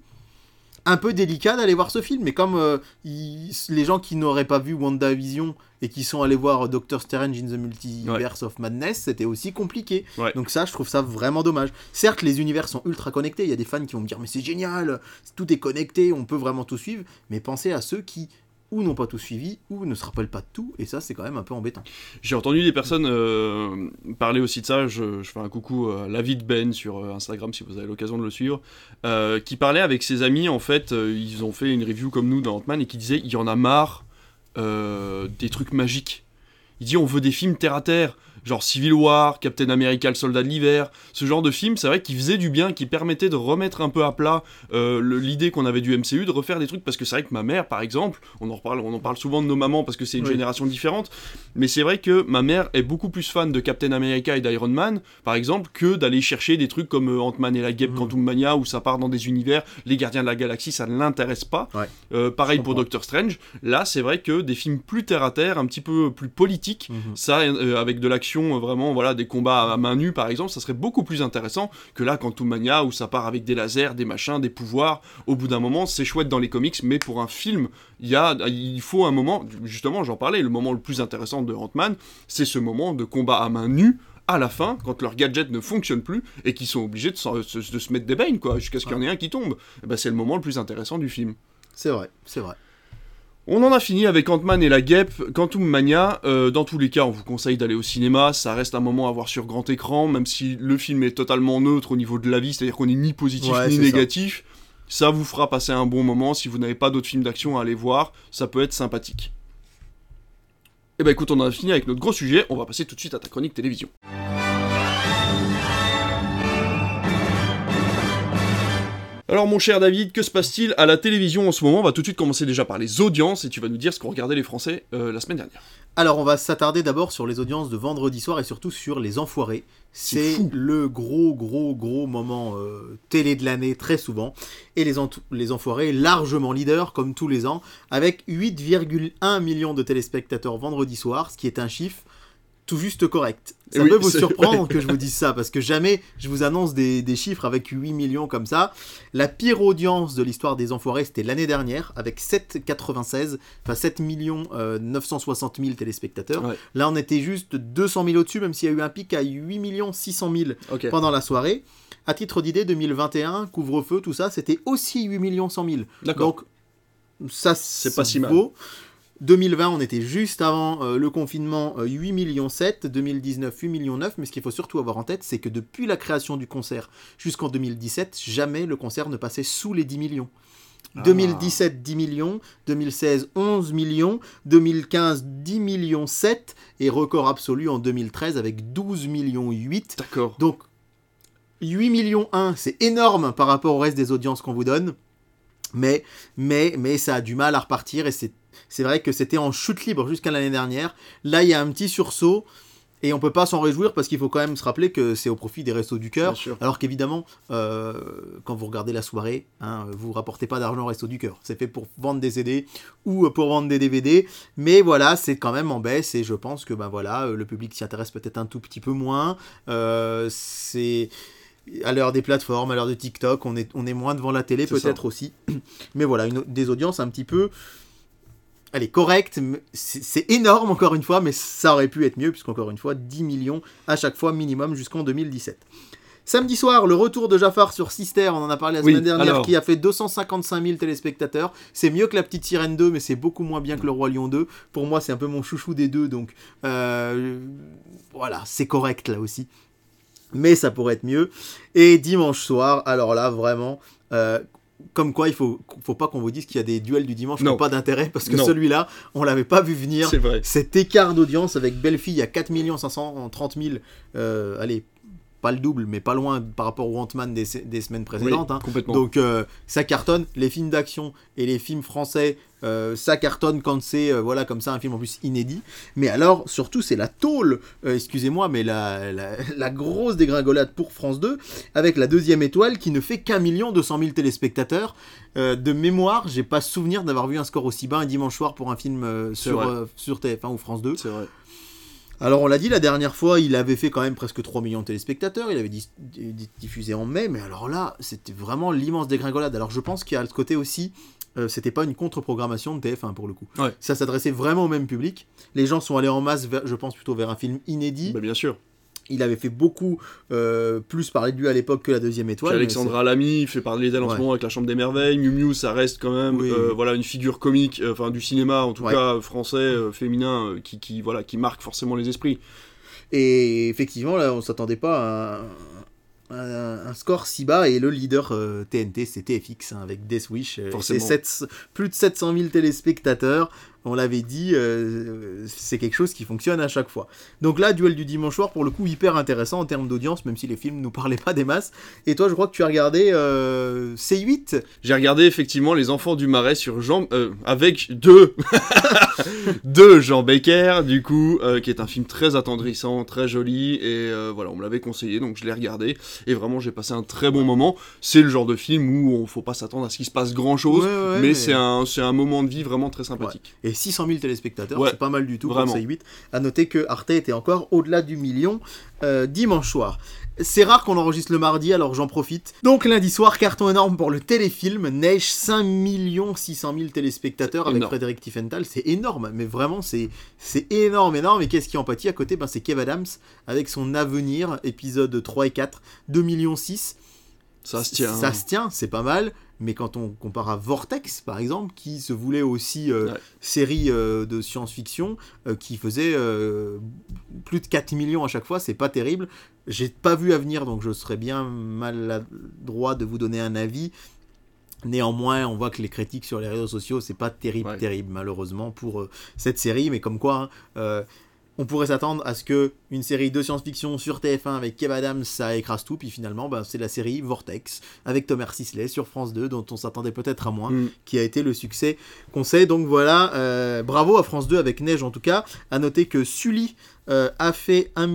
un peu délicat d'aller voir ce film. Mais comme euh, il- les gens qui n'auraient pas vu WandaVision et qui sont allés voir Doctor Strange in the Multiverse of Madness, c'était aussi compliqué. Ouais. Donc ça, je trouve ça vraiment dommage. Certes, les univers sont ultra connectés. Il y a des fans qui vont me dire mais c'est génial, tout est connecté, on peut vraiment tout suivre. Mais pensez à ceux qui ou n'ont pas tout suivi, ou ne se rappellent pas de tout, et ça c'est quand même un peu embêtant. J'ai entendu des personnes euh, parler aussi de ça. Je, fais un coucou à Lavid Ben sur euh, Instagram si vous avez l'occasion de le suivre. euh, qui parlait avec ses amis. En fait, euh, ils ont fait une review comme nous dans Ant-Man et qui disait il y en a marre euh, des trucs magiques. Il dit on veut des films terre à terre. Genre Civil War, Captain America, le soldat de l'hiver, ce genre de film, c'est vrai qu'il faisait du bien, qui permettait de remettre un peu à plat euh, l'idée qu'on avait du MCU, de refaire des trucs, parce que c'est vrai que ma mère, par exemple, on en reparle, on en parle souvent de nos mamans parce que c'est une Oui. génération différente, mais c'est vrai que ma mère est beaucoup plus fan de Captain America et d'Iron Man, par exemple, que d'aller chercher des trucs comme euh, Ant-Man et la Guêpe, Mhm. Quantum Mania, où ça part dans des univers, les Gardiens de la Galaxie, ça ne l'intéresse pas. Ouais. Euh, pareil pour. Doctor Strange. Là, c'est vrai que des films plus terre à terre, un petit peu plus politiques, Mhm. ça, euh, avec de l'action, euh, vraiment, voilà, des combats à main nue, par exemple, ça serait beaucoup plus intéressant que là, Quantum Mania, où ça part avec des lasers, des machins, des pouvoirs. Au bout d'un moment, c'est chouette dans les comics, mais pour un film, il y a, il faut un moment, justement, j'en parlais, le moment le plus intéressant de Ant-Man, c'est ce moment de combat à main nue. À la fin, quand leur gadget ne fonctionne plus et qu'ils sont obligés de, de se mettre des bains, quoi, jusqu'à ce qu'il y en ait un qui tombe, Eh ben, c'est le moment le plus intéressant du film. C'est vrai, c'est vrai. On en a fini avec Ant-Man et la guêpe, Quantum Mania. euh, dans tous les cas, on vous conseille d'aller au cinéma. Ça reste un moment à voir sur grand écran, même si le film est totalement neutre au niveau de la vie, c'est-à-dire qu'on est ni positif Ouais, ni ça. négatif. Ça. vous fera passer un bon moment. Si vous n'avez pas d'autres films d'action à aller voir, ça peut être sympathique. Et ben écoute, on en a fini avec notre gros sujet. On va passer tout de suite à ta chronique télévision. Alors mon cher David, que se passe-t-il à la télévision en ce moment? On va tout de suite commencer déjà par les audiences et tu vas nous dire ce qu'ont regardé les Français euh, la semaine dernière. Alors, on va s'attarder d'abord sur les audiences de vendredi soir et surtout sur Les Enfoirés. C'est le gros, gros, gros moment euh, télé de l'année, très souvent. Et les, les Enfoirés, largement leader, comme tous les ans, avec 8,1 millions de téléspectateurs vendredi soir, ce qui est un chiffre tout juste correct. Ça Oui, peut vous surprendre que je vous dise ça, parce que jamais je vous annonce des, des chiffres avec 8 millions comme ça. La pire audience de l'histoire des Enfoirés, c'était l'année dernière, avec 7,96, enfin 7 millions euh, 960 000 téléspectateurs. Ouais. Là, on était juste 200 000 au-dessus, même s'il y a eu un pic à 8 millions 600 000 Ok. pendant la soirée. À titre d'idée, 2021, couvre-feu, tout ça, c'était aussi 8 millions 100 000. D'accord. Donc, ça, C'est pas si mal. vaut. 2020, on était juste avant euh, le confinement, euh, 8 millions 7, 2019, 8 millions 9, mais ce qu'il faut surtout avoir en tête, c'est que depuis la création du concert jusqu'en 2017, jamais le concert ne passait sous les 10 millions. Ah. 2017, 10 millions, 2016, 11 millions, 2015, 10 millions 7, et record absolu en 2013 avec 12 millions 8. D'accord. Donc, 8 millions 1, c'est énorme par rapport au reste des audiences qu'on vous donne. Mais, mais, mais ça a du mal à repartir et c'est, c'est vrai que c'était en chute libre jusqu'à l'année dernière. Là, il y a un petit sursaut et on peut pas s'en réjouir parce qu'il faut quand même se rappeler que c'est au profit des restos du cœur. Alors qu'évidemment, euh, quand vous regardez la soirée, hein, vous rapportez pas d'argent au resto du cœur. C'est fait pour vendre des CD ou pour vendre des DVD. Mais voilà, c'est quand même en baisse et je pense que ben voilà, euh, le public s'y intéresse peut-être un tout petit peu moins. Euh, c'est à l'heure des plateformes, à l'heure de TikTok, on est, on est moins devant la télé peut-être aussi. Mais voilà, une- des audiences un petit peu... Allez, correctes, mais c'est énorme encore une fois, mais ça aurait pu être mieux, puisqu'encore une fois, 10 millions à chaque fois minimum jusqu'en 2017. Samedi soir, le retour de Jafar sur Sister, on en a parlé la Oui, semaine dernière, alors. qui a fait 255 000 téléspectateurs. C'est mieux que La Petite Sirène 2, mais c'est beaucoup moins bien que Le Roi Lion 2. Pour moi, c'est un peu mon chouchou des deux, donc euh, voilà, c'est correct là aussi. Mais ça pourrait être mieux. Et dimanche soir, alors là, vraiment, euh, comme quoi il faut, faut pas qu'on vous dise qu'il y a des duels du dimanche qui Non. n'ont pas d'intérêt, parce que celui-là, on l'avait pas vu venir. C'est vrai. Cet écart d'audience avec Belle-Fille à 4 530 000, euh, allez, pas le double, mais pas loin par rapport au Ant-Man des, des semaines précédentes. Oui, hein. complètement. Donc euh, ça cartonne, les films d'action et les films français, euh, ça cartonne quand c'est euh, voilà comme ça un film en plus inédit. Mais alors surtout c'est la tôle, excusez-moi, mais la, la, la grosse dégringolade pour France 2 avec la deuxième étoile qui ne fait qu'un million deux cent mille téléspectateurs. De mémoire, j'ai pas souvenir d'avoir vu un score aussi bas un dimanche soir pour un film sur, sur TF1 ou France 2. C'est vrai. Alors on l'a dit la dernière fois, il avait fait quand même presque 3 millions de téléspectateurs, il avait diffusé en mai, mais alors là, c'était vraiment l'immense dégringolade. Alors je pense qu'il y a ce côté aussi, euh, c'était pas une contre-programmation de TF1 pour le coup. Ouais. Ça s'adressait vraiment au même public. Les gens sont allés en masse, vers- je pense plutôt vers un film inédit. Bah, bien sûr. Il avait fait beaucoup euh, plus parler de lui à l'époque que la deuxième étoile. Alexandra Lamy fait parler d'elle en ce moment avec La Chambre des Merveilles. Miu Miu, ça reste quand même Oui, euh, voilà, une figure comique, euh, enfin du cinéma en tout cas français, féminin, qui, qui, voilà, qui marque forcément les esprits. Et effectivement, là, on s'attendait pas à un, score si bas. Et le leader euh, TNT, c'est TFX, hein, avec Death Wish. euh, plus de 700 000 téléspectateurs. On l'avait dit, euh, c'est quelque chose qui fonctionne à chaque fois. Donc là, duel du dimanche soir, pour le coup, hyper intéressant en termes d'audience, même si les films nous parlaient pas des masses. Et toi, je crois que tu as regardé euh, C8 J'ai regardé effectivement Les Enfants du Marais sur Jean, euh, avec deux, deux Jean Becker, du coup, euh, qui est un film très attendrissant, très joli, et voilà, on me l'avait conseillé, donc je l'ai regardé, et vraiment j'ai passé un très bon moment. C'est le genre de film où on faut pas s'attendre à ce qu'il se passe grand chose, Ouais, ouais, mais, mais- c'est un, moment de vie vraiment très sympathique. et 600 000 téléspectateurs, Ouais, c'est pas mal du tout vraiment. pour C8. À noter que Arte était encore au-delà du million euh, dimanche soir. C'est rare qu'on enregistre le mardi, alors j'en profite. Donc lundi soir, carton énorme pour le téléfilm Neige, 5 600 000 téléspectateurs avec. Frédéric Tiefenthal. C'est énorme, mais vraiment c'est c'est énorme, énorme. Et qu'est-ce qui en pâtit? À côté ben, C'est Kev Adams avec son Avenir, épisode 3 et 4, 2 millions 6. Ça se tient. Ça se tient, c'est pas mal. Mais quand on compare à Vortex, par exemple, qui se voulait aussi euh, Ouais. série euh, de science-fiction, euh, qui faisait plus de 4 millions à chaque fois, c'est pas terrible. J'ai pas vu à venir, donc je serais bien maladroit de vous donner un avis. Néanmoins, on voit que les critiques sur les réseaux sociaux, c'est pas terrible, Ouais. terrible, malheureusement, pour cette série. Mais comme quoi, hein, on pourrait s'attendre à ce que une série de science-fiction sur TF1 avec Kev Adams, ça écrase tout. Puis finalement, bah, c'est la série Vortex avec Thomas Sisley sur France 2, dont on s'attendait peut-être à moins, Mm. qui a été le succès qu'on sait. Donc voilà, euh, bravo à France 2 avec Neige en tout cas. À noter que Sully euh, a fait 1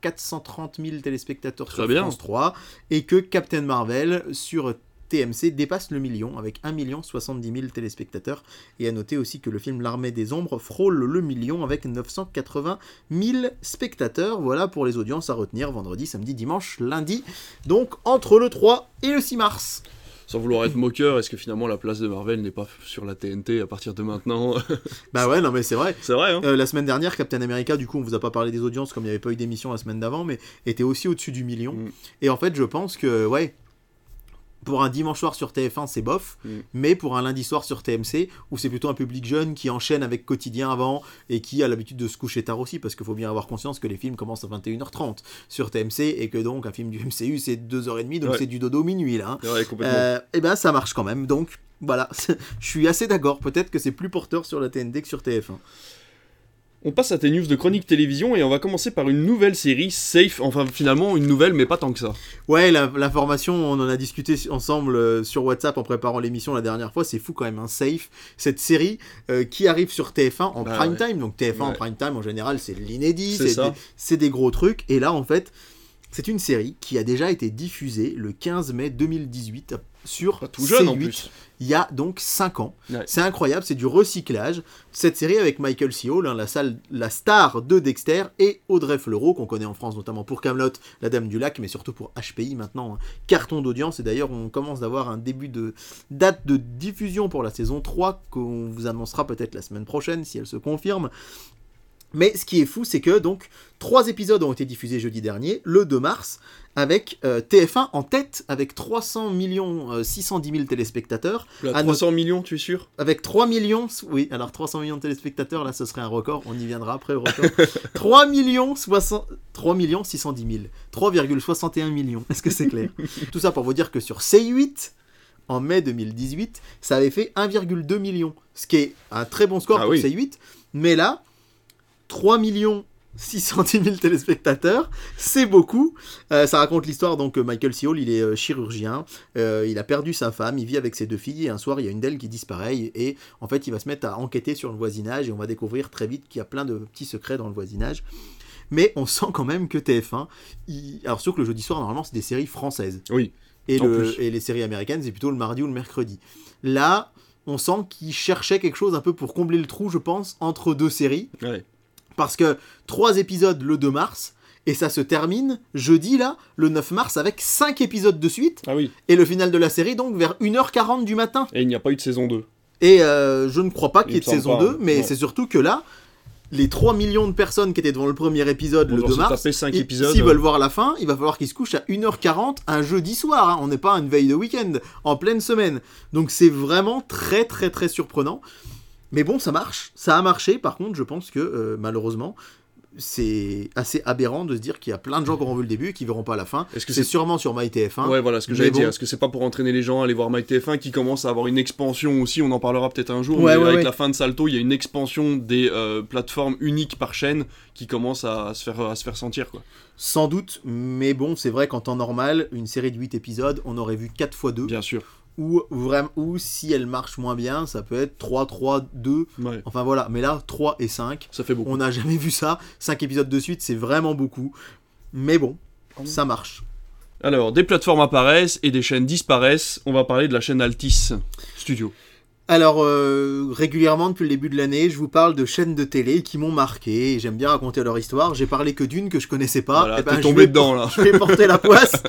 430 000 téléspectateurs Très sur bien. France 3 et que Captain Marvel sur TMC dépasse le million avec 1 70 000 téléspectateurs. Et à noter aussi que le film L'Armée des Ombres frôle le million avec 980 000 spectateurs. Voilà pour les audiences à retenir vendredi, samedi, dimanche, lundi. Donc entre le 3 et le 6 mars. Sans vouloir être moqueur, est-ce que finalement la place de Marvel n'est pas sur la TNT à partir de maintenant? Bah ouais, non mais c'est vrai. C'est vrai, hein Euh, la semaine dernière, Captain America, du coup, on vous a pas parlé des audiences comme il n'y avait pas eu d'émission la semaine d'avant, mais était aussi au-dessus du million. Mm. Et en fait, je pense que, ouais, pour un dimanche soir sur TF1, c'est bof, Mm. mais pour un lundi soir sur TMC, où c'est plutôt un public jeune qui enchaîne avec quotidien avant et qui a l'habitude de se coucher tard aussi, parce qu'il faut bien avoir conscience que les films commencent à 21h30 sur TMC et que donc un film du MCU c'est 2h30, donc Ouais. c'est du dodo minuit là. hein. Ouais, complètement. Euh, et ben ça marche quand même, donc voilà, je suis assez d'accord, peut-être que c'est plus porteur sur la TNT que sur TF1. On passe à tes news de chronique télévision et on va commencer par une nouvelle série, Safe, enfin finalement une nouvelle mais pas tant que ça. Ouais, la, la formation, on en a discuté ensemble euh, sur WhatsApp en préparant l'émission la dernière fois. C'est fou quand même, un safe. Cette série euh, qui arrive sur TF1 en Bah prime ouais. time. Donc TF1 en prime time, en général, c'est l'inédit, des, c'est des gros trucs. Et là, en fait, c'est une série qui a déjà été diffusée le 15 mai 2018 sur Pas tout jeune C8. en plus. Il y a donc 5 ans. Ouais. C'est incroyable, c'est du recyclage. Cette série avec Michael C. Hall, hein, la, salle, la star de Dexter, et Audrey Fleurot, qu'on connaît en France notamment pour Camelot, La Dame du Lac, mais surtout pour HPI maintenant. hein. Carton d'audience, et d'ailleurs on commence d'avoir un début de date de diffusion pour la saison 3, qu'on vous annoncera peut-être la semaine prochaine si elle se confirme. Mais ce qui est fou, c'est que donc trois épisodes ont été diffusés jeudi dernier, le 2 mars, avec euh, TF1 en tête, avec 300 millions euh, 610 000 téléspectateurs, Là, Ah, 300 millions, tu es sûr? Avec 3 millions, oui, alors 300 millions de téléspectateurs, là ce serait un record, on y viendra après au record. 3 millions 60, 3 millions 610 000, 3,61 millions, est-ce que c'est clair? Tout ça pour vous dire que sur C8, en mai 2018, ça avait fait 1,2 million, ce qui est un très bon score Ah pour oui. C8, mais là, 3 millions 610 000 téléspectateurs, c'est beaucoup. Euh, ça raconte l'histoire donc que Michael C. Hall, il est euh, chirurgien, euh, il a perdu sa femme, il vit avec ses deux filles et un soir il y a une d'elles qui disparaît et en fait il va se mettre à enquêter sur le voisinage et on va découvrir très vite qu'il y a plein de petits secrets dans le voisinage. Mais on sent quand même que TF1, il- alors sûr que le jeudi soir normalement c'est des séries françaises Oui. et, le- les séries américaines c'est plutôt le mardi ou le mercredi. Là on sent qu'ils cherchaient quelque chose un peu pour combler le trou je pense entre deux séries Ouais. Parce que trois épisodes le 2 mars et ça se termine jeudi là le 9 mars avec 5 épisodes de suite Ah oui. et le final de la série donc vers 1h40 du matin Et il n'y a pas eu de saison 2. et euh, je ne crois pas qu'il y ait de saison pas, 2 mais non. c'est surtout que là les 3 millions de personnes qui étaient devant le premier épisode le doit 2 se mars taper 5 et épisodes. S'ils veulent voir la fin, il va falloir qu'ils se couchent à 1h40 un jeudi soir. hein. On n'est pas à une veille de week-end, en pleine semaine. Donc c'est vraiment très très très surprenant. Mais bon, ça marche. Ça a marché. Par contre, je pense que euh, malheureusement, c'est assez aberrant de se dire qu'il y a plein de gens qui auront vu le début et qui verront pas la fin. Est-ce que C'est c'est sûrement sur MyTF1. Ouais, voilà ce que j'allais bon. dire. Est-ce que c'est pas pour entraîner les gens à aller voir MyTF1 qui commence à avoir une expansion aussi? On en parlera peut-être un jour. Ouais, mais ouais, avec ouais. la fin de Salto, il y a une expansion des euh, plateformes uniques par chaîne qui commence à, se faire, à se faire sentir. Quoi. Sans doute, mais bon, c'est vrai qu'en temps normal, une série de 8 épisodes, on aurait vu 4 x 2. Bien sûr. Ou, vraiment, ou si elle marche moins bien, ça peut être 3, 3, 2. Ouais, Enfin voilà, mais là, 3 et 5. ça fait beaucoup. On n'a jamais vu ça. 5 épisodes de suite, c'est vraiment beaucoup. Mais bon, ça marche. Alors, des plateformes apparaissent et des chaînes disparaissent. On va parler de la chaîne Altis Studio. Alors, euh, régulièrement, depuis le début de l'année, je vous parle de chaînes de télé qui m'ont marqué. et J'aime bien raconter leur histoire. J'ai parlé que d'une que je connaissais pas. Voilà, Eh ben, je vais- dedans là. Je vais porter la poisse.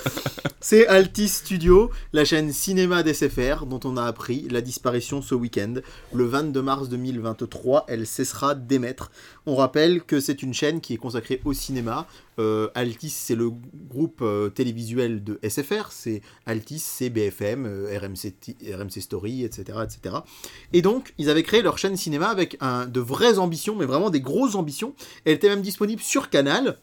C'est Altis Studio, la chaîne cinéma d'SFR, dont on a appris la disparition ce week-end. Le 22 mars 2023, elle cessera d'émettre. On rappelle que c'est une chaîne qui est consacrée au cinéma. Euh, Altis, c'est le groupe euh, télévisuel de SFR. C'est Altis, c'est BFM, RMC, RMC Story, etc., etc. Et donc, ils avaient créé leur chaîne cinéma avec de vraies ambitions, mais vraiment des grosses ambitions. Elle était même disponible sur Canal.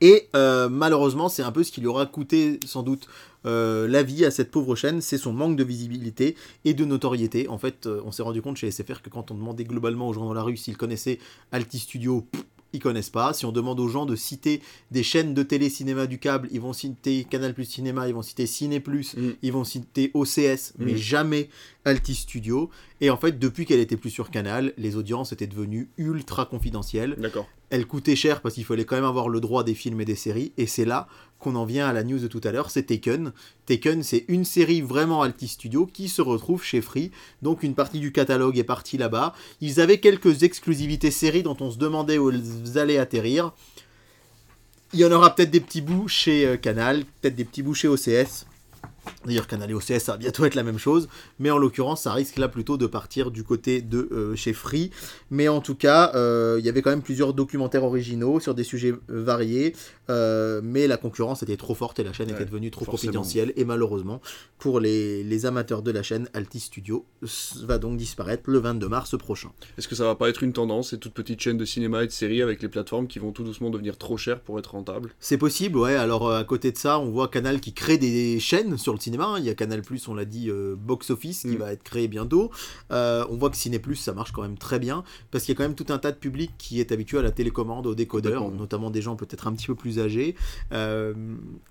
Et euh, malheureusement, c'est un peu ce qui lui aura coûté sans doute euh, la vie à cette pauvre chaîne, c'est son manque de visibilité et de notoriété. En fait, euh, on s'est rendu compte chez SFR que quand on demandait globalement aux gens dans la rue s'ils connaissaient Alti Studio, ils connaissent pas. Si on demande aux gens de citer des chaînes de télé cinéma du câble, ils vont citer Canal Plus Cinéma, ils vont citer Ciné Plus, Mm. ils vont citer OCS, mais Mm. jamais Alti Studio. Et en fait, depuis qu'elle était plus sur Canal, les audiences étaient devenues ultra confidentielles D'accord. elle coûtait cher parce qu'il fallait quand même avoir le droit des films et des séries. Et c'est là qu'on en vient à la news de tout à l'heure, c'est Taken. Taken, c'est une série vraiment Alti Studio qui se retrouve chez Free. Donc une partie du catalogue est partie là-bas. Ils avaient quelques exclusivités séries dont on se demandait où elles allaient atterrir. Il y en aura peut-être des petits bouts chez euh, Canal, peut-être des petits bouts chez OCS. D'ailleurs, Canal et OCS, ça va bientôt être la même chose. Mais en l'occurrence, ça risque là plutôt de partir du côté de euh, chez Free. Mais en tout cas, euh, il y avait quand même plusieurs documentaires originaux sur des sujets euh, variés. euh, mais la concurrence était trop forte et la chaîne Ouais, était devenue trop forcément. confidentielle. Et malheureusement, pour les, les amateurs de la chaîne, Alti Studio va donc disparaître le 22 mars prochain. Est-ce que ça va pas être une tendance, ces toutes petites chaînes de cinéma et de séries avec les plateformes qui vont tout doucement devenir trop chères pour être rentables? C'est possible, ouais. Alors à côté de ça, on voit Canal qui crée des chaînes sur le cinéma. hein. Il y a Canal Plus, on l'a dit, euh, Box Office qui Mm. va être créé bientôt. Euh, on voit que Ciné Plus, ça marche quand même très bien parce qu'il y a quand même tout un tas de public qui est habitué à la télécommande, au décodeur, notamment des gens peut-être un petit peu plus âgés. Euh,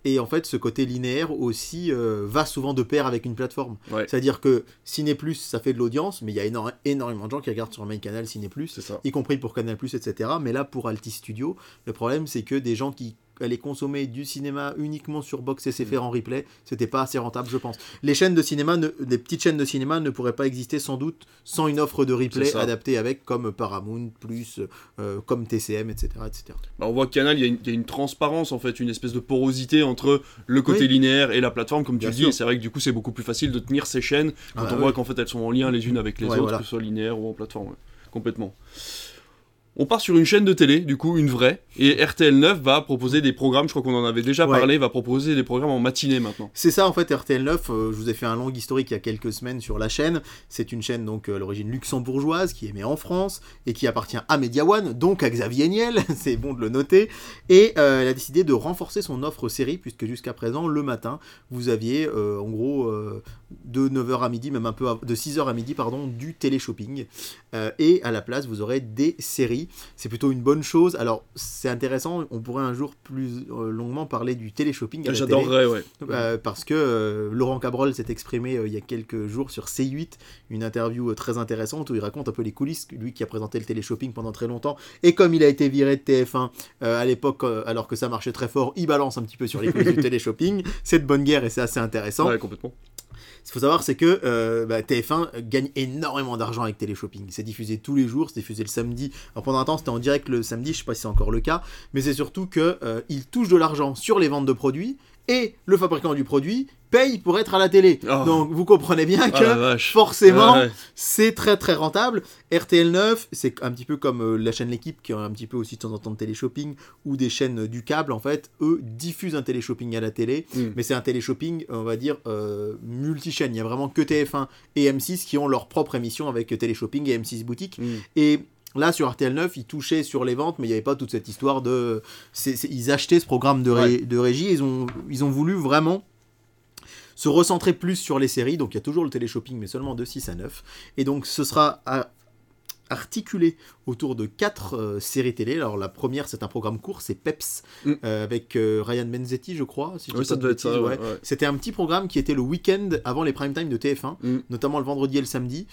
et en fait, ce côté linéaire aussi va souvent de pair avec une plateforme. Ouais. C'est-à-dire que Ciné Plus, ça fait de l'audience, mais il y a éno- énormément de gens qui regardent sur MyCanal Ciné Plus y compris pour Canal+, etc. Mais là, pour Alti Studio, le problème, c'est que des gens qui allaient consommer du cinéma uniquement sur Box SFR en replay, c'était pas assez rentable, je pense. Les chaînes de cinéma, ne, les petites chaînes de cinéma ne pourraient pas exister sans doute sans une offre de replay adaptée avec, comme Paramount+, plus, euh, comme TCM, etc. etc. Bah, on voit que Canal, il y, a une- il y a une transparence en fait, une espèce de porosité entre le côté Oui. linéaire et la plateforme, comme tu Bien dis. sûr. Et c'est vrai que du coup, c'est beaucoup plus facile de tenir ces chaînes quand Ah bah on oui. voit qu'en fait elles sont en lien les unes avec les Ouais, autres, voilà. que ce soit linéaire ou en plateforme. ouais. Complètement. On part sur une chaîne de télé, du coup, une vraie. Et RTL9 va proposer des programmes, je crois qu'on en avait déjà Ouais. parlé, va proposer des programmes en matinée maintenant. C'est ça en fait RTL9, euh, je vous ai fait un long historique il y a quelques semaines sur la chaîne. C'est une chaîne donc euh, à l'origine luxembourgeoise qui est émet en France et qui appartient à Media One, donc à Xavier Niel, c'est bon de le noter. Et euh, elle a décidé de renforcer son offre série puisque jusqu'à présent le matin vous aviez en gros de 9h à midi, même un peu de 6h à midi pardon, du télé-shopping. Et à la place vous aurez des séries. C'est plutôt une bonne chose. Alors c'est intéressant, on pourrait un jour plus euh, longuement parler du télé-shopping. J'adorerais, ouais. Euh, parce que euh, Laurent Cabrol s'est exprimé euh, il y a quelques jours sur C8, une interview très intéressante où il raconte un peu les coulisses, lui qui a présenté le télé-shopping pendant très longtemps, et comme il a été viré de TF1 euh, à l'époque, alors que ça marchait très fort, il balance un petit peu sur les coulisses du télé-shopping, c'est de bonne guerre et c'est assez intéressant. Ouais, complètement. Ce qu'il faut savoir, c'est que euh, bah, TF1 gagne énormément d'argent avec Téléshopping. C'est diffusé tous les jours, c'est diffusé le samedi. Alors pendant un temps, c'était en direct le samedi, je sais pas si c'est encore le cas, mais c'est surtout que euh, il touche de l'argent sur les ventes de produits et le fabricant du produit paye pour être à la télé. Oh. Donc vous comprenez bien Ah que forcément, Ouais, c'est très très rentable. RTL9, c'est un petit peu comme euh, la chaîne L'équipe qui a un petit peu aussi de temps en temps de télé-shopping ou des chaînes euh, du câble en fait, eux diffusent un télé-shopping à la télé, Mm. mais c'est un télé-shopping, on va dire euh, multi-chaîne. Il y a vraiment que TF1 et M6 qui ont leur propre émission avec télé-shopping et M6 boutique Mm. et Là, sur RTL 9, ils touchaient sur les ventes, mais il n'y avait pas toute cette histoire de. ils achetaient ce programme de, ré- de régie. Ils ont, ils ont voulu vraiment se recentrer plus sur les séries. Donc, il y a toujours le téléshopping, mais seulement de 6 à 9. Et donc, ce sera à- articulé autour de quatre euh, séries télé. Alors, la première, c'est un programme court, c'est Peps, Mm. euh, avec euh, Ryan Benzetti, je crois. si Oui, ça devait être ça. ouais. ouais. C'était un petit programme qui était le week-end avant les prime time de TF1 Mm. notamment le vendredi et le samedi.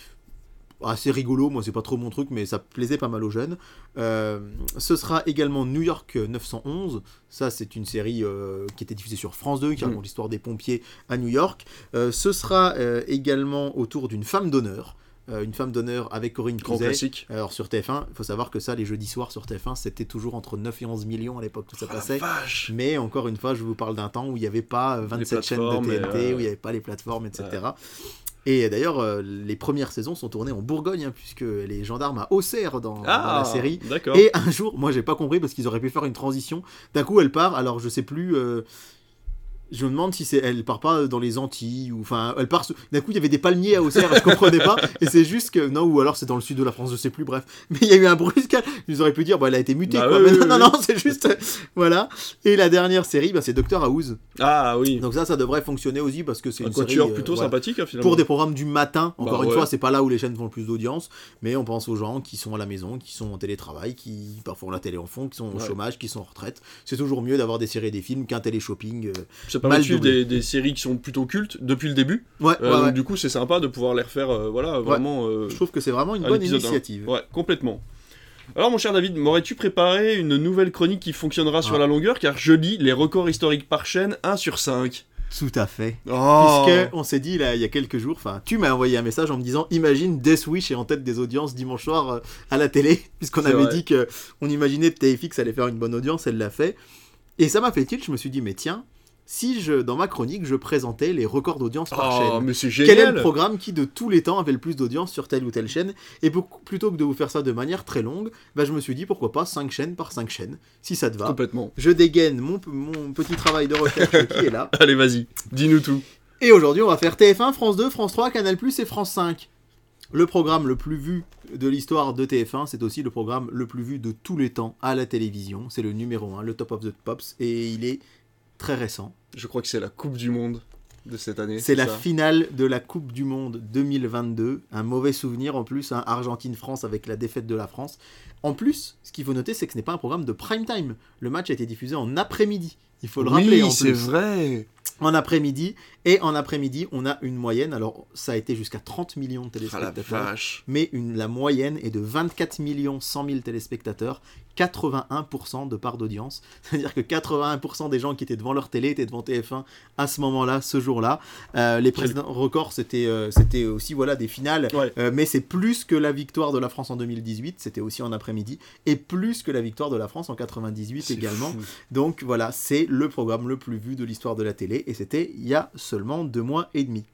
Assez rigolo, moi c'est pas trop mon truc, mais ça plaisait pas mal aux jeunes. Euh, ce sera également New York 911. Ça, c'est une série euh, qui était diffusée sur France 2, qui Mm. raconte l'histoire des pompiers à New York. Euh, ce sera également autour d'une femme d'honneur. Une femme d'honneur avec Corinne Grand Cruzet. classique. Alors sur TF1, il faut savoir que ça, les jeudis soirs sur TF1, c'était toujours entre 9 et 11 millions à l'époque que ça la passait. Mais encore une fois, je vous parle d'un temps où il n'y avait pas euh, 27 chaînes de TNT, où il n'y avait pas les plateformes, etc. Et d'ailleurs, euh, les premières saisons sont tournées en Bourgogne, hein, puisque les gendarmes à Auxerre dans, dans Ah, la série. D'accord. Et un jour, moi j'ai pas compris parce qu'ils auraient pu faire une transition. D'un coup, elle part, alors je sais plus. euh, je me demande si c'est elle part pas dans les Antilles ou enfin elle part. D'un coup, il y avait des palmiers à Auxerre, je comprenais pas. Et c'est juste que non ou alors c'est dans le sud de la France, je sais plus. Bref, mais il y a eu un brusque. Ils auraient pu dire, bah elle a été mutée. Bah quoi. oui, Mais oui, non, oui. non, non, c'est juste voilà. Et la dernière série, bah, c'est Doctor House. Ah oui. Donc ça, ça devrait fonctionner aussi parce que c'est Un une série euh, plutôt voilà. sympathique, hein, finalement. Pour des programmes du matin, encore Bah une ouais. fois, c'est pas là où les chaînes font le plus d'audience, mais on pense aux gens qui sont à la maison, qui sont en télétravail, qui parfois ont la télé en fond, qui sont au Ouais. chômage, qui sont en retraite. C'est toujours mieux d'avoir des séries et des films qu'un télé-shopping. euh. Ça permet mal de suivre doublé. des, des séries qui sont plutôt cultes depuis le début. Ouais, Euh, ouais, donc ouais. du coup, c'est sympa de pouvoir les refaire, euh, voilà, vraiment. euh, Je trouve que c'est vraiment une bonne initiative. Ouais, complètement. Alors mon cher David, m'aurais-tu préparé une nouvelle chronique qui fonctionnera sur Ah. la longueur? Car je lis les records historiques par chaîne 1 sur 5. Tout à fait. Oh Puisque on s'est dit là il y a quelques jours, enfin tu m'as envoyé un message en me disant imagine Death Wish est en tête des audiences dimanche soir euh, à la télé, puisqu'on avait vrai. dit que on imaginait que TFX allait faire une bonne audience, elle l'a fait. Et ça m'a fait tilt, je me suis dit mais tiens, si je dans ma chronique je présentais les records d'audience par Oh, chaîne. mais c'est Quel est génial le programme qui de tous les temps avait le plus d'audience sur telle ou telle chaîne Et pour- plutôt que de vous faire ça de manière très longue, bah, je me suis dit pourquoi pas 5 chaînes par 5 chaînes, si ça te va. Complètement. Je dégaine mon, mon petit travail de recherche qui est là. Allez, vas-y, dis-nous tout. Et aujourd'hui, on va faire TF1, France 2, France 3, Canal+, et France 5. Le programme le plus vu de l'histoire de TF1, c'est aussi le programme le plus vu de tous les temps à la télévision. C'est le numéro 1, le top of the pops, et il est très récent. Je crois que c'est la Coupe du Monde de cette année. C'est la finale de la Coupe du Monde 2022. Un mauvais souvenir en plus, hein, Argentine-France avec la défaite de la France. En plus, ce qu'il faut noter, c'est que ce n'est pas un programme de prime time. Le match a été diffusé en après-midi. Il faut le rappeler en Oui, c'est plus. vrai. En après-midi. Et en après-midi, on a une moyenne. Alors, ça a été jusqu'à 30 millions de Ah la téléspectateurs. vache. mais une, la moyenne est de 24 millions 100 000 téléspectateurs, 81% de part d'audience. C'est-à-dire que 81% des gens qui étaient devant leur télé étaient devant TF1 à ce moment-là, ce jour-là. Euh, les précédents records, c'était euh, c'était aussi voilà, des finales, Ouais. euh, mais c'est plus que la victoire de la France en 2018, c'était aussi en après-midi, et plus que la victoire de la France en 98 C'est également. fou. Donc voilà, c'est le programme le plus vu de l'histoire de la télé, et c'était il y a seulement deux mois et demi.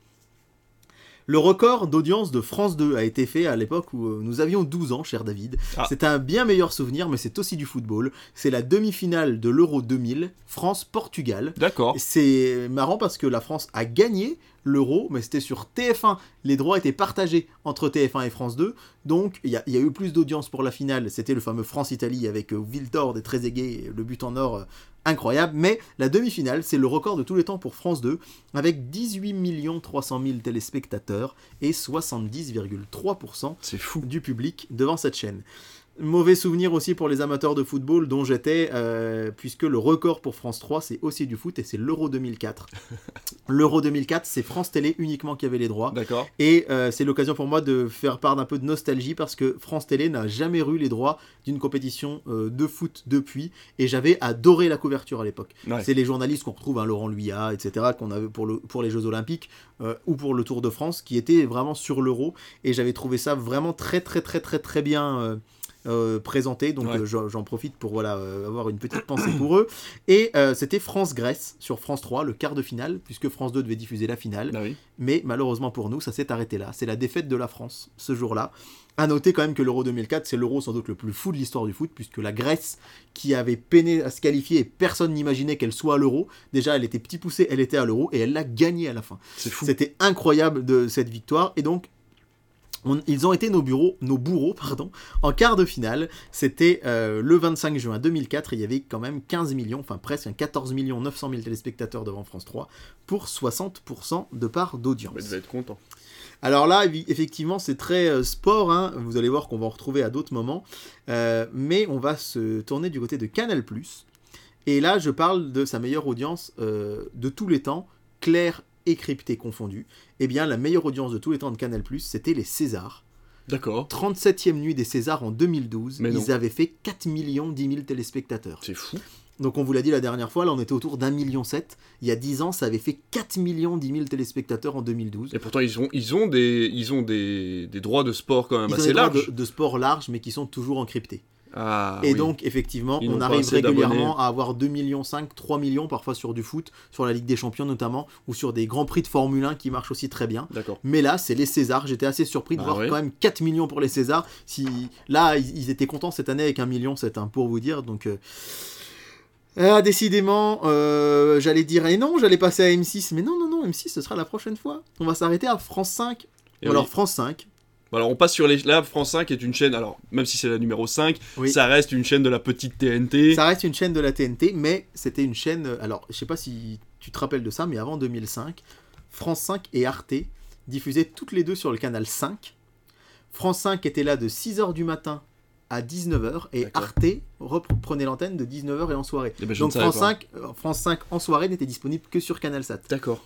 Le record d'audience de France 2 a été fait à l'époque où euh, nous avions 12 ans, cher David. Ah. C'est un bien meilleur souvenir, mais c'est aussi du football. C'est la demi-finale de l'Euro 2000, France-Portugal. D'accord. C'est marrant parce que la France a gagné l'Euro, mais c'était sur TF1. Les droits étaient partagés entre TF1 et France 2. Donc il y, a- il y a eu plus d'audience pour la finale. C'était le fameux France-Italie avec euh, Wiltord et Trezeguet, le but en or euh, incroyable. Mais la demi-finale, c'est le record de tous les temps pour France 2, avec 18 300 000 téléspectateurs et 70,3% C'est fou. du public devant cette chaîne. Mauvais souvenir aussi pour les amateurs de football dont j'étais, euh, puisque le record pour France 3, c'est aussi du foot et c'est l'Euro 2004. L'Euro 2004, c'est France Télé uniquement qui avait les droits. D'accord. Et euh, c'est l'occasion pour moi de faire part d'un peu de nostalgie parce que France Télé n'a jamais eu les droits d'une compétition euh, de foot depuis et j'avais adoré la couverture à l'époque. Ouais. C'est les journalistes qu'on retrouve, hein, Laurent Luyat, etc., qu'on avait pour, le, pour les Jeux Olympiques ou pour le Tour de France, qui étaient vraiment sur l'euro et j'avais trouvé ça vraiment très très très très très bien. Euh, euh, présenté donc Ouais. euh, j'en profite pour voilà euh, avoir une petite pensée pour eux et euh, c'était France-Grèce sur France 3 le quart de finale puisque France 2 devait diffuser la finale Ah oui. mais malheureusement pour nous, ça s'est arrêté là. C'est la défaite de la France ce jour-là. À noter quand même que l'Euro 2004, c'est l'Euro sans doute le plus fou de l'histoire du foot, puisque la Grèce, qui avait peiné à se qualifier et personne n'imaginait qu'elle soit à l'Euro, déjà elle était petit poussée, elle était à l'Euro et elle l'a gagné à la fin. C'était incroyable de cette victoire et donc On- ils ont été nos, bureaux, nos bourreaux pardon, en quart de finale. C'était euh, le 25 juin 2004. Il y avait quand même 15 millions, enfin presque un 14 millions 900 000 téléspectateurs devant France 3 pour 60% de part d'audience. Bah, il devait être content. Alors là, effectivement, c'est très euh, sport. hein. Vous allez voir qu'on va en retrouver à d'autres moments. Euh, mais on va se tourner du côté de Canal+. Et là, je parle de sa meilleure audience de tous les temps, claire et cryptée confondue. Eh bien, la meilleure audience de tous les temps de Canal+, c'était les Césars. D'accord. 37e nuit des Césars en 2012. Mais non. ils avaient fait 4 millions 10 000 téléspectateurs. C'est fou. Donc on vous l'a dit la dernière fois, là on était autour d'un million sept. Il y a 10 ans, ça avait fait 4 millions 10 000 téléspectateurs en 2012. Et pourtant, ils ont, ils ont, des, ils ont des, des droits de sport quand même Ils ont assez droits larges. de, de sport large, mais qui sont toujours encryptés. Ah, et oui. donc, effectivement, Ils on arrive régulièrement à avoir 2 millions 5, 3 millions parfois sur du foot, sur la Ligue des Champions notamment, ou sur des grands prix de Formule 1 qui marchent aussi très bien. Mais là, c'est les Césars. J'étais assez surpris de Ah voir quand même 4 millions pour les Césars. Si... Là, ils, étaient contents cette année avec 1 million, c'est un pour vous dire. Donc, euh, ah, décidément, euh, j'allais dire, et non, j'allais passer à M6. Mais non, non, non, M6, ce sera la prochaine fois. On va s'arrêter à France 5. Et Ou alors oui. France 5. Alors on passe sur les. Là, France 5 est une chaîne. Alors, même si c'est la numéro 5, Oui. ça reste une chaîne de la petite TNT. Ça reste une chaîne de la TNT, mais c'était une chaîne. euh, Alors, je sais pas si tu te rappelles de ça, mais avant 2005, France 5 et Arte diffusaient toutes les deux sur le canal 5. France 5 était là de 6h du matin à 19h et. Arte reprenait l'antenne de 19h et en soirée. Eh ben, Donc France pas. 5, euh, France 5 en soirée n'était disponible que sur Canal Sat. D'accord.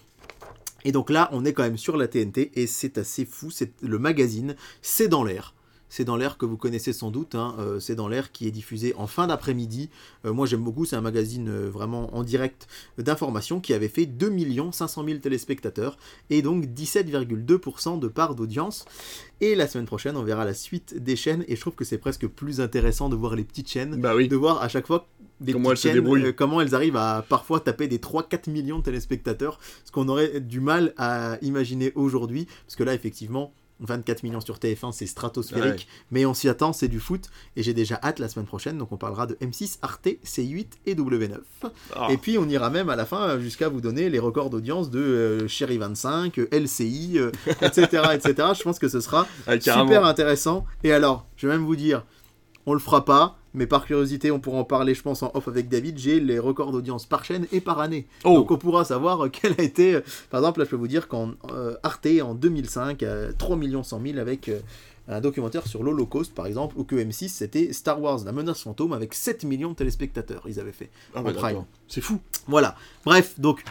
Et donc là, on est quand même sur la TNT et c'est assez fou. C'est le magazine, c'est dans l'air. C'est dans l'air que vous connaissez sans doute. hein, euh, c'est dans l'air qui est diffusé en fin d'après-midi. Euh, moi, j'aime beaucoup. C'est un magazine euh, vraiment en direct d'information qui avait fait 2 500 000 téléspectateurs et donc 17,2% de part d'audience. Et la semaine prochaine, on verra la suite des chaînes. Et je trouve que c'est presque plus intéressant de voir les petites chaînes Bah oui. de voir à chaque fois des Comment petites elles se chaînes, débrouillent. euh, comment elles arrivent à parfois taper des 3-4 millions de téléspectateurs, ce qu'on aurait du mal à imaginer aujourd'hui, parce que là effectivement 24 millions sur TF1 c'est stratosphérique, mais on s'y attend, c'est du foot, et j'ai déjà hâte la semaine prochaine, donc on parlera de M6, Arte, C8 et W9. Ah. Et puis on ira même à la fin jusqu'à vous donner les records d'audience de euh, Chéri 25, euh, LCI, euh, etc., etc. Je pense que ce sera Ah, super intéressant. Et alors, je vais même vous dire, on le fera pas, mais par curiosité, on pourra en parler, je pense, en off avec David. J'ai les records d'audience par chaîne et par année. Oh. Donc on pourra savoir euh, quel a été. euh, Par exemple, là, je peux vous dire qu'en euh, Arte, en 2005, euh, 3 100 000 avec. euh, un documentaire sur l'Holocauste, par exemple, ou que M6, c'était Star Wars, la menace fantôme, avec 7 millions de téléspectateurs, ils avaient fait. Ah, bah. C'est fou. Voilà. Bref, donc,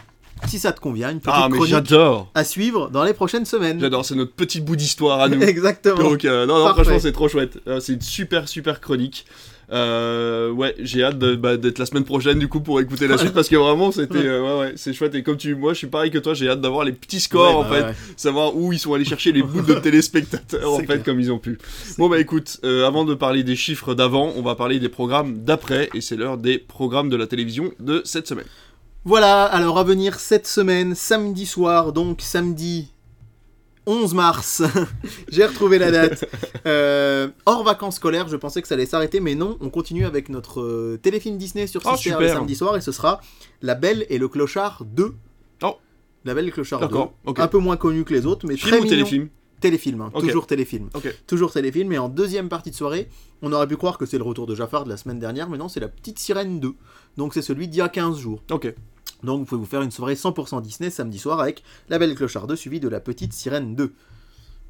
si ça te convient, une petite Ah, mais chronique j'adore. à suivre dans les prochaines semaines. J'adore. C'est notre petit bout d'histoire à nous. Exactement. Donc, euh, non, non, franchement, c'est trop chouette. C'est une super, super chronique. Euh, ouais, j'ai hâte bah, d'être la semaine prochaine du coup pour écouter la suite parce que vraiment c'était euh, ouais ouais c'est chouette. Et comme tu moi je suis pareil que toi j'ai hâte d'avoir les petits scores Ouais, en bah fait. ouais. savoir où ils sont allés chercher les bouts de téléspectateurs en fait clair. comme ils ont pu. Bon bah écoute euh, avant de parler des chiffres d'avant on va parler des programmes d'après et c'est l'heure des programmes de la télévision de cette semaine. Voilà, alors à venir cette semaine, samedi soir, donc samedi 11 mars, j'ai retrouvé la date. Euh, hors vacances scolaires, je pensais que ça allait s'arrêter, mais non, on continue avec notre euh, téléfilm Disney sur Oh, Sister super. le samedi soir, et ce sera La Belle et le Clochard 2. Oh. La Belle et le Clochard 2. D'accord, ok. Un peu moins connu que les autres, mais film très ou mignon. téléfilm? Téléfilm, hein, toujours téléfilm. Toujours téléfilm, et en deuxième partie de soirée, on aurait pu croire que c'est le retour de Jafar de la semaine dernière, mais non, c'est la Petite Sirène 2. Donc c'est celui d'il y a 15 jours. ok Donc vous pouvez vous faire une soirée 100% Disney samedi soir avec La Belle Clochard 2 suivi de La Petite Sirène 2.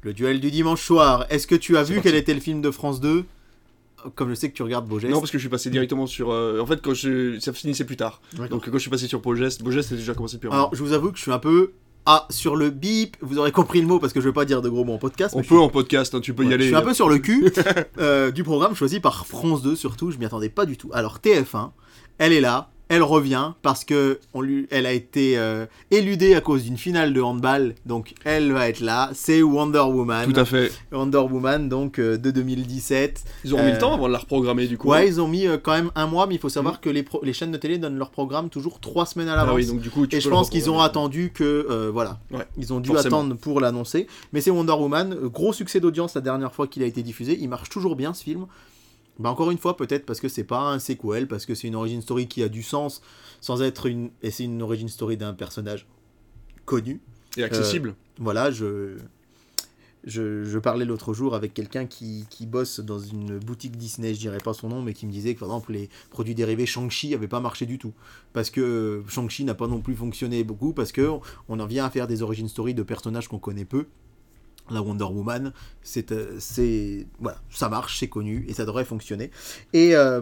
Le duel du dimanche soir. Est-ce que tu as vu parti. quel était le film de France 2 Comme je sais que tu regardes Beaugest. non parce que je suis passé directement sur euh, en fait quand je ça finissait plus tard donc quand je suis passé sur Beaugest Beaugest c'était déjà commencé un Alors je vous avoue que je suis un peu... Ah, sur le bip, vous aurez compris le mot parce que je vais pas dire de gros mots en podcast. on peut en podcast hein, tu peux Ouais, y aller Je suis un peu sur le cul euh, du programme choisi par France 2 surtout, je m'y attendais pas du tout. Alors TF1, elle est là, elle revient parce que on lui, elle a été euh, éludée à cause d'une finale de handball, donc elle va être là. C'est Wonder Woman. tout à fait Wonder Woman donc euh, de 2017. ils auront mis Euh, le temps avant de la reprogrammer du coup Ouais, ils ont mis euh, quand même un mois, mais il faut savoir que les, pro- les chaînes de télé donnent leur programme toujours trois semaines à l'avance. ah oui donc du coup tu Et je pense qu'ils ont attendu que euh, voilà, Ouais, ils ont dû forcément. attendre pour l'annoncer. Mais c'est Wonder Woman, euh, gros succès d'audience la dernière fois qu'il a été diffusé. Il marche toujours bien ce film. Bah encore une fois peut-être parce que c'est pas un sequel, parce que c'est une origin story qui a du sens sans être une et c'est une origin story d'un personnage connu. et accessible Voilà, je je, je parlais l'autre jour avec quelqu'un qui, qui bosse dans une boutique Disney, je dirais pas son nom, mais qui me disait que par exemple les produits dérivés Shang-Chi n'avaient pas marché du tout. Parce que Shang-Chi n'a pas non plus fonctionné beaucoup, parce que on en vient à faire des origin stories de personnages qu'on connaît peu. La Wonder Woman, c'est, euh, c'est voilà, ça marche, c'est connu et ça devrait fonctionner. Et, euh,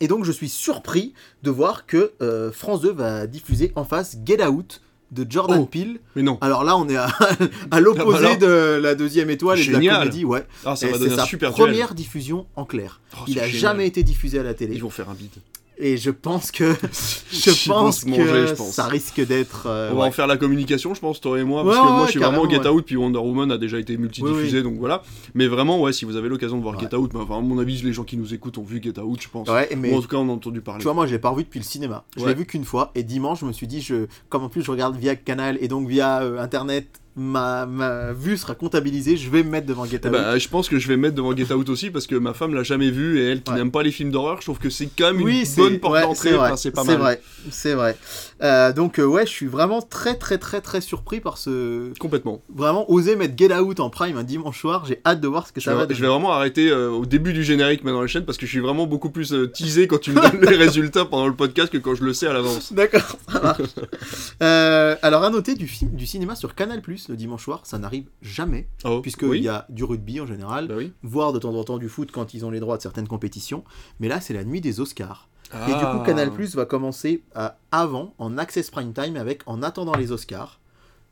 et donc je suis surpris de voir que euh, France 2 va diffuser en face Get Out de Jordan Oh, Peele. Mais non. Alors là, on est à, à l'opposé bah de la deuxième étoile et de la Génial. comédie, ouais. Ah, ça Et va c'est sa duel. première diffusion en clair. Oh, Il a génial. jamais été diffusé à la télé. Ils vont faire un bide. Et je pense que je pense que manger, je pense. ça risque d'être. euh, On va ouais. en faire la communication, je pense, toi et moi, parce Ouais, que moi ouais, je suis vraiment Get. Out, puis Wonder Woman a déjà été multidiffusé, Oui, donc voilà. Mais vraiment, ouais, si vous avez l'occasion de voir. Get Out, bah, enfin, à mon avis, les gens qui nous écoutent ont vu Get Out, je pense. Mais Ou en tout cas, on a entendu parler. Tu vois, moi, je l'ai pas revu depuis le cinéma. Je l'ai vu qu'une fois. Et dimanche, je me suis dit, je, comme en plus je regarde via Canal et donc via euh, Internet, ma, ma vue sera comptabilisée. Je vais me mettre devant Get Eh Out. bah, je pense que je vais me mettre devant Get Out aussi parce que ma femme l'a jamais vu et elle qui Ouais. n'aime pas les films d'horreur, je trouve que c'est quand même une oui, c'est bonne porte ouais, d'entrée. c'est vrai. Enfin, c'est pas C'est mal. vrai. C'est vrai. Euh, donc euh, ouais, je suis vraiment très très très très surpris par ce Complètement. vraiment oser mettre Get Out en prime un dimanche soir. J'ai hâte de voir ce que Je ça va. vais, je donner. vais vraiment arrêter euh, au début du générique maintenant la chaîne parce que je suis vraiment beaucoup plus teasé quand tu me donnes les résultats pendant le podcast que quand je le sais à l'avance. D'accord, ça marche. Alors à noter du film, du cinéma sur Canal le dimanche soir, ça n'arrive jamais Oh, puisqu'il oui. y a du rugby en général. Bah oui. voire de temps en temps du foot quand ils ont les droits de certaines compétitions. Mais là, c'est la nuit des Oscars. Et du Ah. coup, Canal Plus va commencer à- avant, en Access Prime Time, avec En attendant les Oscars.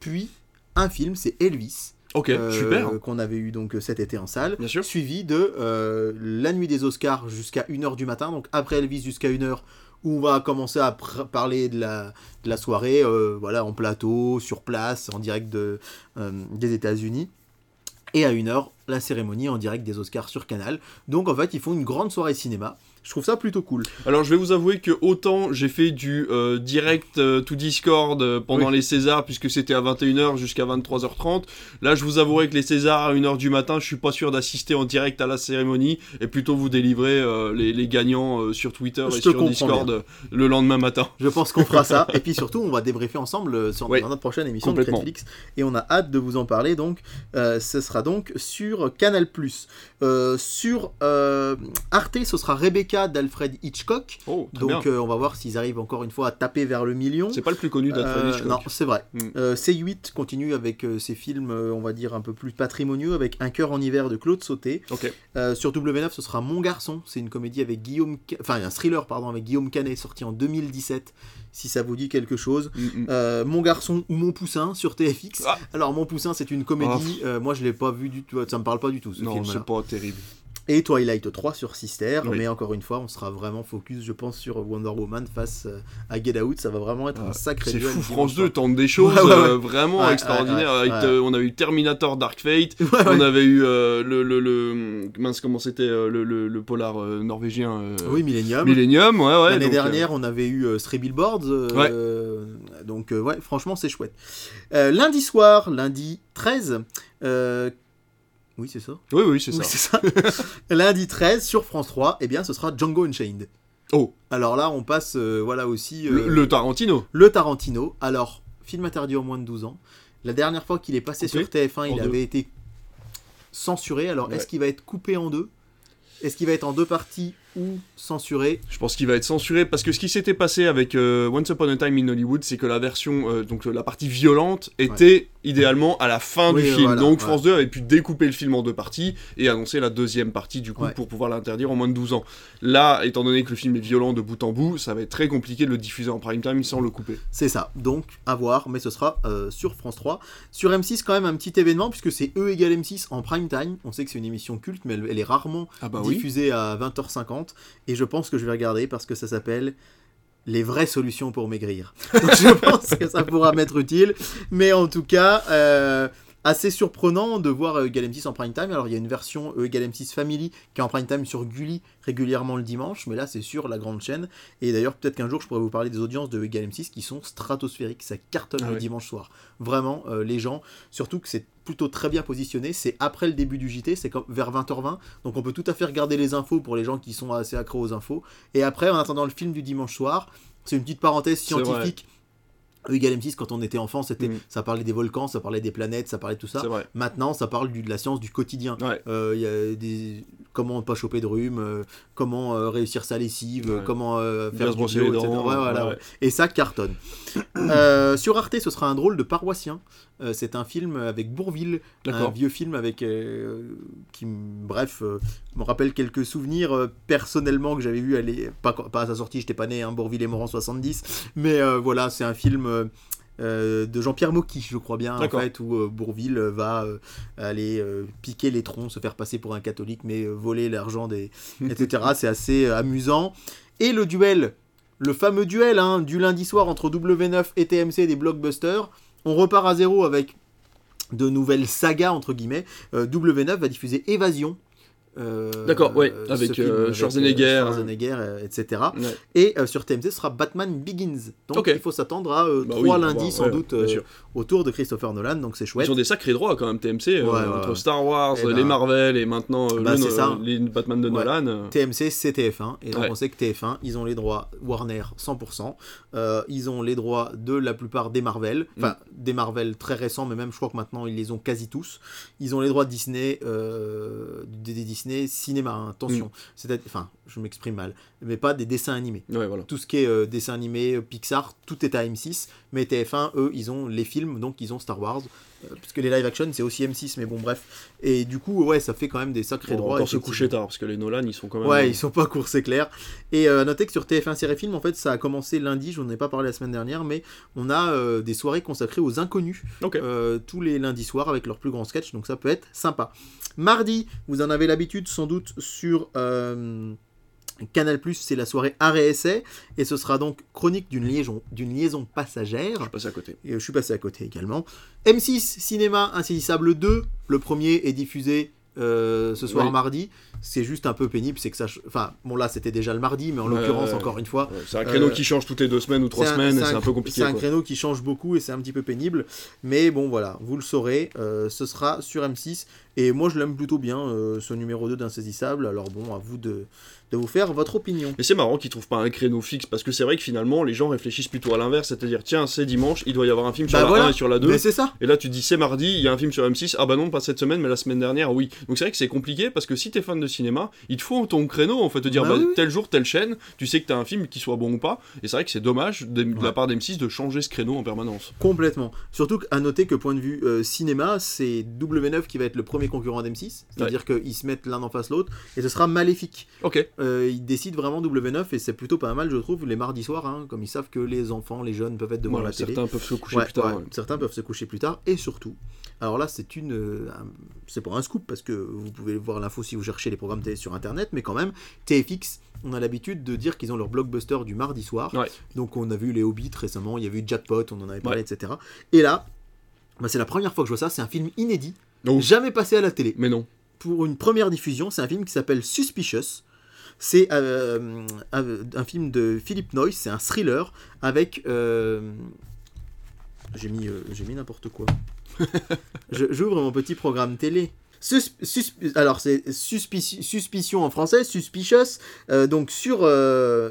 Puis, un film, c'est Elvis. Ok, euh, super. Qu'on avait eu donc cet été en salle. Bien sûr. Suivi de euh, La nuit des Oscars jusqu'à 1h du matin. Donc, après Elvis jusqu'à 1h, où on va commencer à parler de la, de la soirée, euh, voilà, en plateau, sur place, en direct de, euh, des États-Unis. Et à 1h, la cérémonie en direct des Oscars sur Canal. Donc en fait, ils font une grande soirée cinéma. Je trouve ça plutôt cool. Alors je vais vous avouer que autant j'ai fait du euh, direct euh, to Discord euh, pendant Oui. les Césars puisque c'était à 21h jusqu'à 23h30. Là je vous avouerai que les Césars à 1h du matin, je suis pas sûr d'assister en direct à la cérémonie et plutôt vous délivrer euh, les, les gagnants sur Twitter Je et sur Discord le lendemain matin. Je pense qu'on fera ça. Et puis surtout, on va débriefer ensemble sur, Oui. dans notre prochaine émission de. Netflix. Et on a hâte de vous en parler. Donc, ce sera donc sur Canal+. Euh, sur euh, Arte, ce sera Rebecca d'Alfred Hitchcock. Oh, Donc, euh, on va voir s'ils arrivent encore une fois à taper vers le million. C'est pas le plus connu d'Alfred Hitchcock. non, c'est vrai. Mm. Euh, C8 continue avec ses films, on va dire, un peu plus patrimoniaux, avec Un cœur en hiver de Claude Sauté. Sur W9, ce sera Mon garçon. C'est une comédie avec Guillaume, enfin un thriller pardon avec Guillaume Canet, sorti en 2017. Si ça vous dit quelque chose. Mm, mm. Euh, Mon garçon ou Mon poussin sur TFX. Ah. Alors Mon poussin, c'est une comédie. euh, moi, je l'ai pas vu du tout. Ça me parle pas du tout ce non, c'est pas terrible. Et Twilight 3 sur Sister. Oui. Mais encore une fois, on sera vraiment focus, je pense, sur Wonder Woman face euh, à Get Out. Ça va vraiment être un sacré C'est fou, France 2 soir. tente des choses Ouais, ouais, ouais. euh, vraiment extraordinaires. avec, euh, on a eu Terminator Dark Fate, on avait eu euh, le, le, le- mince comment c'était le, polar norvégien Oui, Millennium. Millennium, ouais ouais. L'année dernière, on avait eu Stray Billboards. Donc, ouais, franchement, c'est chouette. Lundi soir, lundi 13. Oui, c'est ça. oui oui c'est Oui, ça. lundi 13 sur France 3, eh bien, ce sera Django Unchained. Oh, Alors là, on passe, euh, voilà aussi. le, euh, le Tarantino. le Tarantino. Alors, film interdit aux moins de 12 ans. La dernière fois qu'il est passé Coupé sur TF1, il deux. avait été censuré. Alors, Ouais. est-ce qu'il va être coupé en deux? Est-ce qu'il va être en deux parties ou censuré? Je pense qu'il va être censuré parce que ce qui s'était passé avec euh, Once Upon a Time in Hollywood, c'est que la version, donc la partie violente, était idéalement à la fin Oui, du film. voilà, donc ouais. France 2 avait pu découper le film en deux parties et annoncer la deuxième partie du coup Ouais. pour pouvoir l'interdire en moins de 12 ans. Là, étant donné que le film est violent de bout en bout, ça va être très compliqué de le diffuser en prime time sans le couper. C'est ça, donc à voir, mais ce sera euh, sur France 3. Sur M6, quand même un petit événement, puisque c'est E égale M6 en prime time. On sait que c'est une émission culte, mais elle, elle est rarement Ah bah diffusée à 20h50. Et je pense que je vais regarder parce que ça s'appelle Les vraies solutions pour maigrir. Donc je pense que ça pourra m'être utile. Mais en tout cas, euh, assez surprenant de voir E égale M6 en prime time. Alors il y a une version E égale M6 Family qui est en prime time sur Gulli régulièrement le dimanche, mais là c'est sur la grande chaîne. Et d'ailleurs, peut-être qu'un jour je pourrais vous parler des audiences de E égale M6 qui sont stratosphériques. Ça cartonne Ah le dimanche soir. Vraiment, euh, les gens, surtout que c'est plutôt très bien positionné. C'est après le début du JT, c'est comme vers 20h20. Donc on peut tout à fait regarder les infos pour les gens qui sont assez accros aux infos. Et après, en attendant le film du dimanche soir, c'est une petite parenthèse scientifique E égale M6, quand on était enfant, c'était, Mm. ça parlait des volcans, ça parlait des planètes, ça parlait de tout ça. Vrai. Maintenant, ça parle du, de la science du quotidien. Ouais. Euh, y a des comment ne pas choper de rhume, euh, comment euh, réussir sa lessive, Ouais. comment euh, faire se du brosser les dents, Ouais, voilà. Et ça cartonne. Sur Arte, ce sera un drôle de paroissien. Euh, c'est un film avec Bourville, un vieux film avec euh, qui, bref, euh, me rappelle quelques souvenirs personnellement que j'avais vu aller, pas, pas à sa sortie, j'étais pas né, hein, Bourville est mort en 70, mais voilà, c'est un film. euh, de Jean-Pierre Mocky, je crois bien, en fait, où euh, Bourville va euh, aller piquer les troncs, se faire passer pour un catholique, mais voler l'argent des. etc. C'est assez amusant. Et le duel, le fameux duel hein, du lundi soir entre W9 et TMC des blockbusters, on repart à zéro avec de nouvelles sagas, entre guillemets. Euh, W9 va diffuser Évasion. Euh, D'accord, ouais, ce avec, film euh, Schwarzenegger. euh, Schwarzenegger, euh, etc. Ouais. Et euh, sur TMC, ce sera Batman Begins. Donc il faut s'attendre à euh, Bah trois oui, lundis ouais, sans ouais, doute euh, autour de Christopher Nolan, donc c'est chouette. Ils ont des sacrés droits quand même, TMC, euh, entre. Star Wars, Eh les ben, Marvel et maintenant euh, bah, le- ça. les Batman de. Nolan. euh, TMC, c'est TF1. Et donc on sait que TF1, ils ont les droits Warner 100%. Euh, ils ont les droits de la plupart des Marvel. Enfin, Mm. des Marvel très récents, mais même je crois que maintenant ils les ont quasi tous. Ils ont les droits de Disney, euh, des, des Disney cinéma, hein, attention. Mm. C'est-à-dire, enfin, je m'exprime mal, mais pas des dessins animés. Ouais, voilà. Tout ce qui est euh, dessin animé, euh, Pixar, tout est à M6. Mais TF1, eux, ils ont les films, donc ils ont Star Wars. Euh, parce que les live action, c'est aussi M6, mais bon, bref. Et du coup, ouais, ça fait quand même des sacrés On droits. encore se coucher tard parce que les Nolan ils sont quand même. Ouais, ils sont pas courts, c'est clair. Et euh, notez que sur TF1 Série Film, en fait, ça a commencé lundi, je n'en ai pas parlé la semaine dernière, mais on a euh, des soirées consacrées aux inconnus Ok. euh, tous les lundis soirs avec leurs plus grands sketchs, donc ça peut être sympa. Mardi, vous en avez l'habitude sans doute sur Canal+, c'est la soirée Art et Essai, et ce sera donc chronique d'une liaison, d'une liaison passagère. Je passe à côté. Et je suis passé à côté également. M6 Cinéma Insaisissable 2, le premier est diffusé euh, ce soir Oui. mardi. C'est juste un peu pénible, c'est que ça. Enfin, bon là c'était déjà le mardi, mais en l'occurrence, encore une fois, c'est un créneau Euh, qui change toutes les deux semaines ou trois un- semaines, c'est un- un peu compliqué. C'est un quoi. créneau qui change beaucoup et c'est un petit peu pénible. Mais bon, voilà, vous le saurez, euh, ce sera sur M6. Et moi, je l'aime plutôt bien, ce numéro 2 d'Insaisissable. Alors bon, à vous de, de vous faire votre opinion. Mais c'est marrant qu'ils trouvent pas un créneau fixe parce que c'est vrai que finalement les gens réfléchissent plutôt à l'inverse, c'est-à-dire tiens c'est dimanche, il doit y avoir un film sur Bah la voilà. 1 et sur la 2. Mais c'est ça Et là, tu dis c'est mardi, il y a un film sur M6. Ah bah non, pas cette semaine, mais la semaine dernière, oui. Donc c'est vrai que c'est compliqué parce que si t'es fan de cinéma, il te faut ton créneau en fait, te dire Bah bah, oui, tel jour, telle chaîne, tu sais que t'as un film qui soit bon ou pas. Et c'est vrai que c'est dommage de, de Ouais. la part d'M6 de changer ce créneau en permanence. Complètement. Surtout à noter que point de vue euh, cinéma, c'est W9 qui va être le premier concurrent d'M6. C'est-à-dire qu'ils se mettent l'un en face l'autre. Et ce sera maléfique. Ok. Euh, ils décident vraiment W9 et c'est plutôt pas mal, je trouve, les mardis soirs, hein, comme ils savent que les enfants, les jeunes peuvent être devant Voilà, la télé. certains peuvent se coucher Ouais, plus tard. ouais, ouais. Certains peuvent se coucher plus tard et surtout. Alors là, c'est une, euh, un- c'est pas un scoop parce que vous pouvez voir l'info si vous cherchez les programmes télé sur internet, mais quand même, TFX, on a l'habitude de dire qu'ils ont leur blockbuster du mardi soir. Ouais. Donc on a vu les Hobbits récemment, il y a eu Jackpot, on en avait parlé, Ouais. etc. Et là, bah, c'est la première fois que je vois ça. C'est un film inédit, Oh. jamais passé à la télé Mais non. pour une première diffusion, c'est un film qui s'appelle Suspicious. C'est euh, un, un film de Philip Noyce, c'est un thriller avec. euh, J'ai mis, euh, j'ai mis n'importe quoi. J'ouvre mon petit programme télé. Sus- sus- alors c'est suspici- suspicion en français, suspicious, donc sur,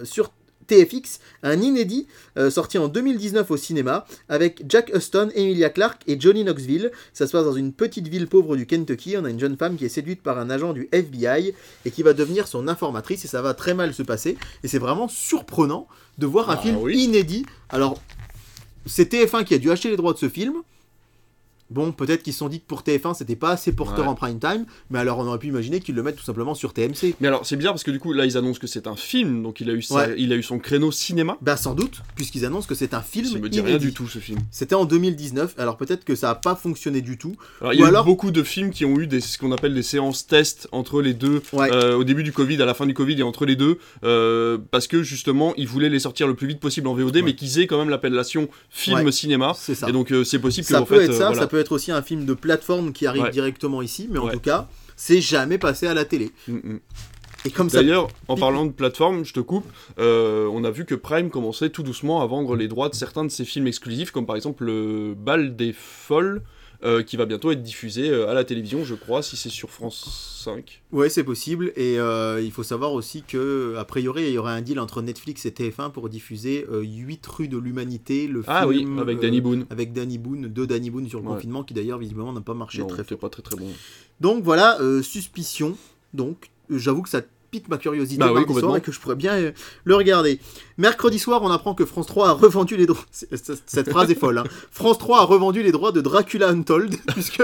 sur TFX, un inédit euh, sorti en 2019 au cinéma avec Jack Huston, Emilia Clarke et Johnny Knoxville. Ça se passe dans une petite ville pauvre du Kentucky. On a une jeune femme qui est séduite par un agent du FBI et qui va devenir son informatrice et ça va très mal se passer. Et c'est vraiment surprenant de voir un Ah film oui. inédit. Alors, c'est TF1 qui a dû acheter les droits de ce film. Bon, peut-être qu'ils se sont dit que pour TF1 c'était pas assez porteur Ouais. en prime time, mais alors on aurait pu imaginer qu'ils le mettent tout simplement sur TMC. Mais alors c'est bizarre parce que du coup là ils annoncent que c'est un film, donc il a eu, sa- Ouais. il a eu son créneau cinéma. Bah sans doute, puisqu'ils annoncent que c'est un film Ça me dit inédit. rien du tout ce film. C'était en 2019, alors peut-être que ça a pas fonctionné du tout. Alors, il y a alors- eu beaucoup de films qui ont eu des, ce qu'on appelle des séances test entre les deux, Ouais. euh, au début du Covid, à la fin du Covid et entre les deux, euh, parce que justement ils voulaient les sortir le plus vite possible en VOD, mais qu'ils aient quand même l'appellation film Ouais. cinéma. C'est ça. Et donc euh, c'est possible que ça en peut fait, être ça, voilà. ça peut être aussi un film de plateforme qui arrive Ouais. directement ici, mais en Ouais. tout cas, c'est jamais passé à la télé. Mm, mm. Et comme ça, D'ailleurs, en parlant de plateforme, je te coupe, euh, on a vu que Prime commençait tout doucement à vendre les droits de certains de ses films exclusifs, comme par exemple le Bal des Folles, euh, qui va bientôt être diffusé euh, à la télévision, je crois, si c'est sur France 5. Ouais, c'est possible. Et euh, il faut savoir aussi que, a priori, il y aurait un deal entre Netflix et TF1 pour diffuser euh, 8 rues de l'humanité, le Ah oui, film avec euh, Danny Boone. Avec Danny Boone, de Danny Boone sur le Ouais. confinement, qui d'ailleurs visiblement n'a pas marché Non, très fort. pas très très bon. Donc voilà, suspicion. Donc, j'avoue que ça pique ma curiosité Bah oui, soir et que je pourrais bien euh, le regarder. Mercredi soir, on apprend que France 3 a revendu les droits. Cette phrase est folle. hein. France 3 a revendu les droits de Dracula Untold puisque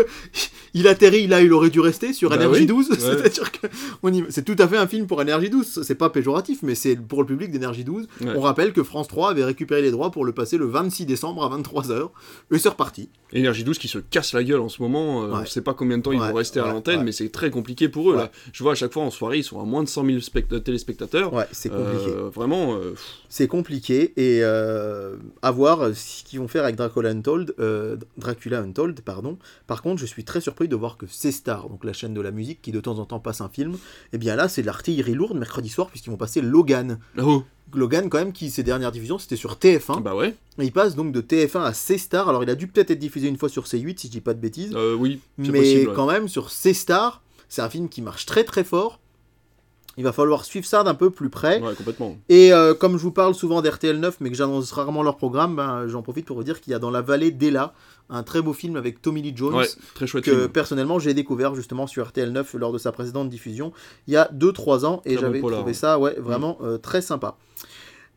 il atterrit là, il aurait dû rester sur Bah Energy oui, 12. ouais. C'est-à-dire que on y- c'est tout à fait un film pour Energy 12. C'est pas péjoratif, mais c'est pour le public d'Energy 12. Ouais. On rappelle que France 3 avait récupéré les droits pour le passer le 26 décembre à 23h. Et c'est reparti. Énergie 12 qui se casse la gueule en ce moment. euh, Ouais. On sait pas combien de temps ils vont rester à l'antenne, mais c'est très compliqué pour eux. Là. Je vois à chaque fois en soirée, ils sont à moins de 100 000 spect- téléspectateurs. Ouais, c'est compliqué. Euh, vraiment, euh, C'est compliqué et euh, à voir ce qu'ils vont faire avec Dracula Untold, Dracula Untold, pardon. Par contre, je suis très surpris de voir que C-Star, donc la chaîne de la musique qui de temps en temps passe un film, et bien là c'est de l'artillerie lourde mercredi soir puisqu'ils vont passer Logan. oh, Logan quand même qui ses dernières diffusions c'était sur TF1 bah ouais, et il passe donc de TF1 à C-Star. Alors il a dû peut-être être diffusé une fois sur C8 si je dis pas de bêtises, euh, oui, c'est mais possible. ouais. quand même sur C-Star, c'est un film qui marche très très fort. Il va falloir suivre ça d'un peu plus près. Ouais, complètement. Et euh, comme je vous parle souvent d'RTL 9, mais que j'annonce rarement leur programme, ben, j'en profite pour vous dire qu'il y a dans la vallée d'Ella un très beau film avec Tommy Lee Jones. Ouais, très chouette Que film. personnellement j'ai découvert justement sur RTL 9 lors de sa précédente diffusion il y a 2-3 ans et bon j'avais trouvé ouais. ça ouais, vraiment euh, très sympa.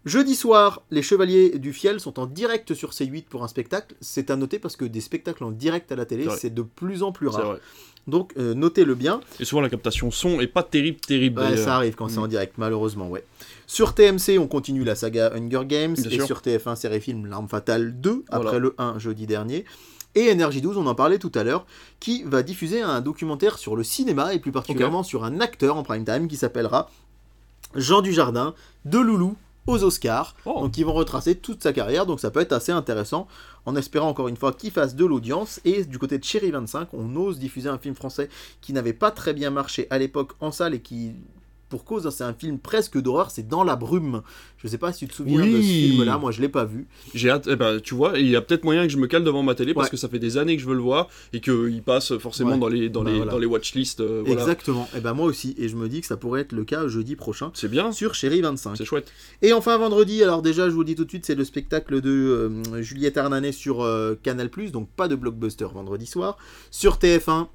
Jeudi soir, les Chevaliers du Fiel sont en direct sur C8 pour un spectacle. C'est à noter parce que des spectacles en direct à la télé, C'est de plus en plus rare. Donc euh, notez-le bien. Et souvent la captation son est pas terrible, terrible. Ouais, ça arrive quand c'est Mm. en direct, malheureusement, ouais. Sur TMC, on continue la saga Hunger Games, Bien et sûr. sur TF1, série film L'Arme Fatale 2, après Voilà. le 1 jeudi dernier. Et Energy 12, on en parlait tout à l'heure, qui va diffuser un documentaire sur le cinéma, et plus particulièrement sur un acteur en prime time qui s'appellera Jean Dujardin, de Loulou aux Oscars. Oh. Donc ils vont retracer toute sa carrière, donc ça peut être assez intéressant, en espérant encore une fois qu'il fasse de l'audience. Et du côté de Cherry 25, on ose diffuser un film français qui n'avait pas très bien marché à l'époque en salle et qui, pour cause, hein, c'est un film presque d'horreur, c'est Dans la brume. Je sais pas si tu te souviens de ce film-là, moi je l'ai pas vu. J'ai hâte, eh ben, tu vois, il y a peut-être moyen que je me cale devant ma télé parce Ouais. que ça fait des années que je veux le voir et qu'il passe forcément Ouais. dans les, dans Bah, les, voilà. dans les watchlists. euh, voilà. Exactement, et ben moi aussi, et je me dis que ça pourrait être le cas jeudi prochain C'est bien, sur Chéri 25. c'est chouette. Et enfin vendredi, alors déjà je vous le dis tout de suite, c'est le spectacle de euh, Juliette Armanet sur euh, Canal+, donc pas de blockbuster vendredi soir. Sur TF1,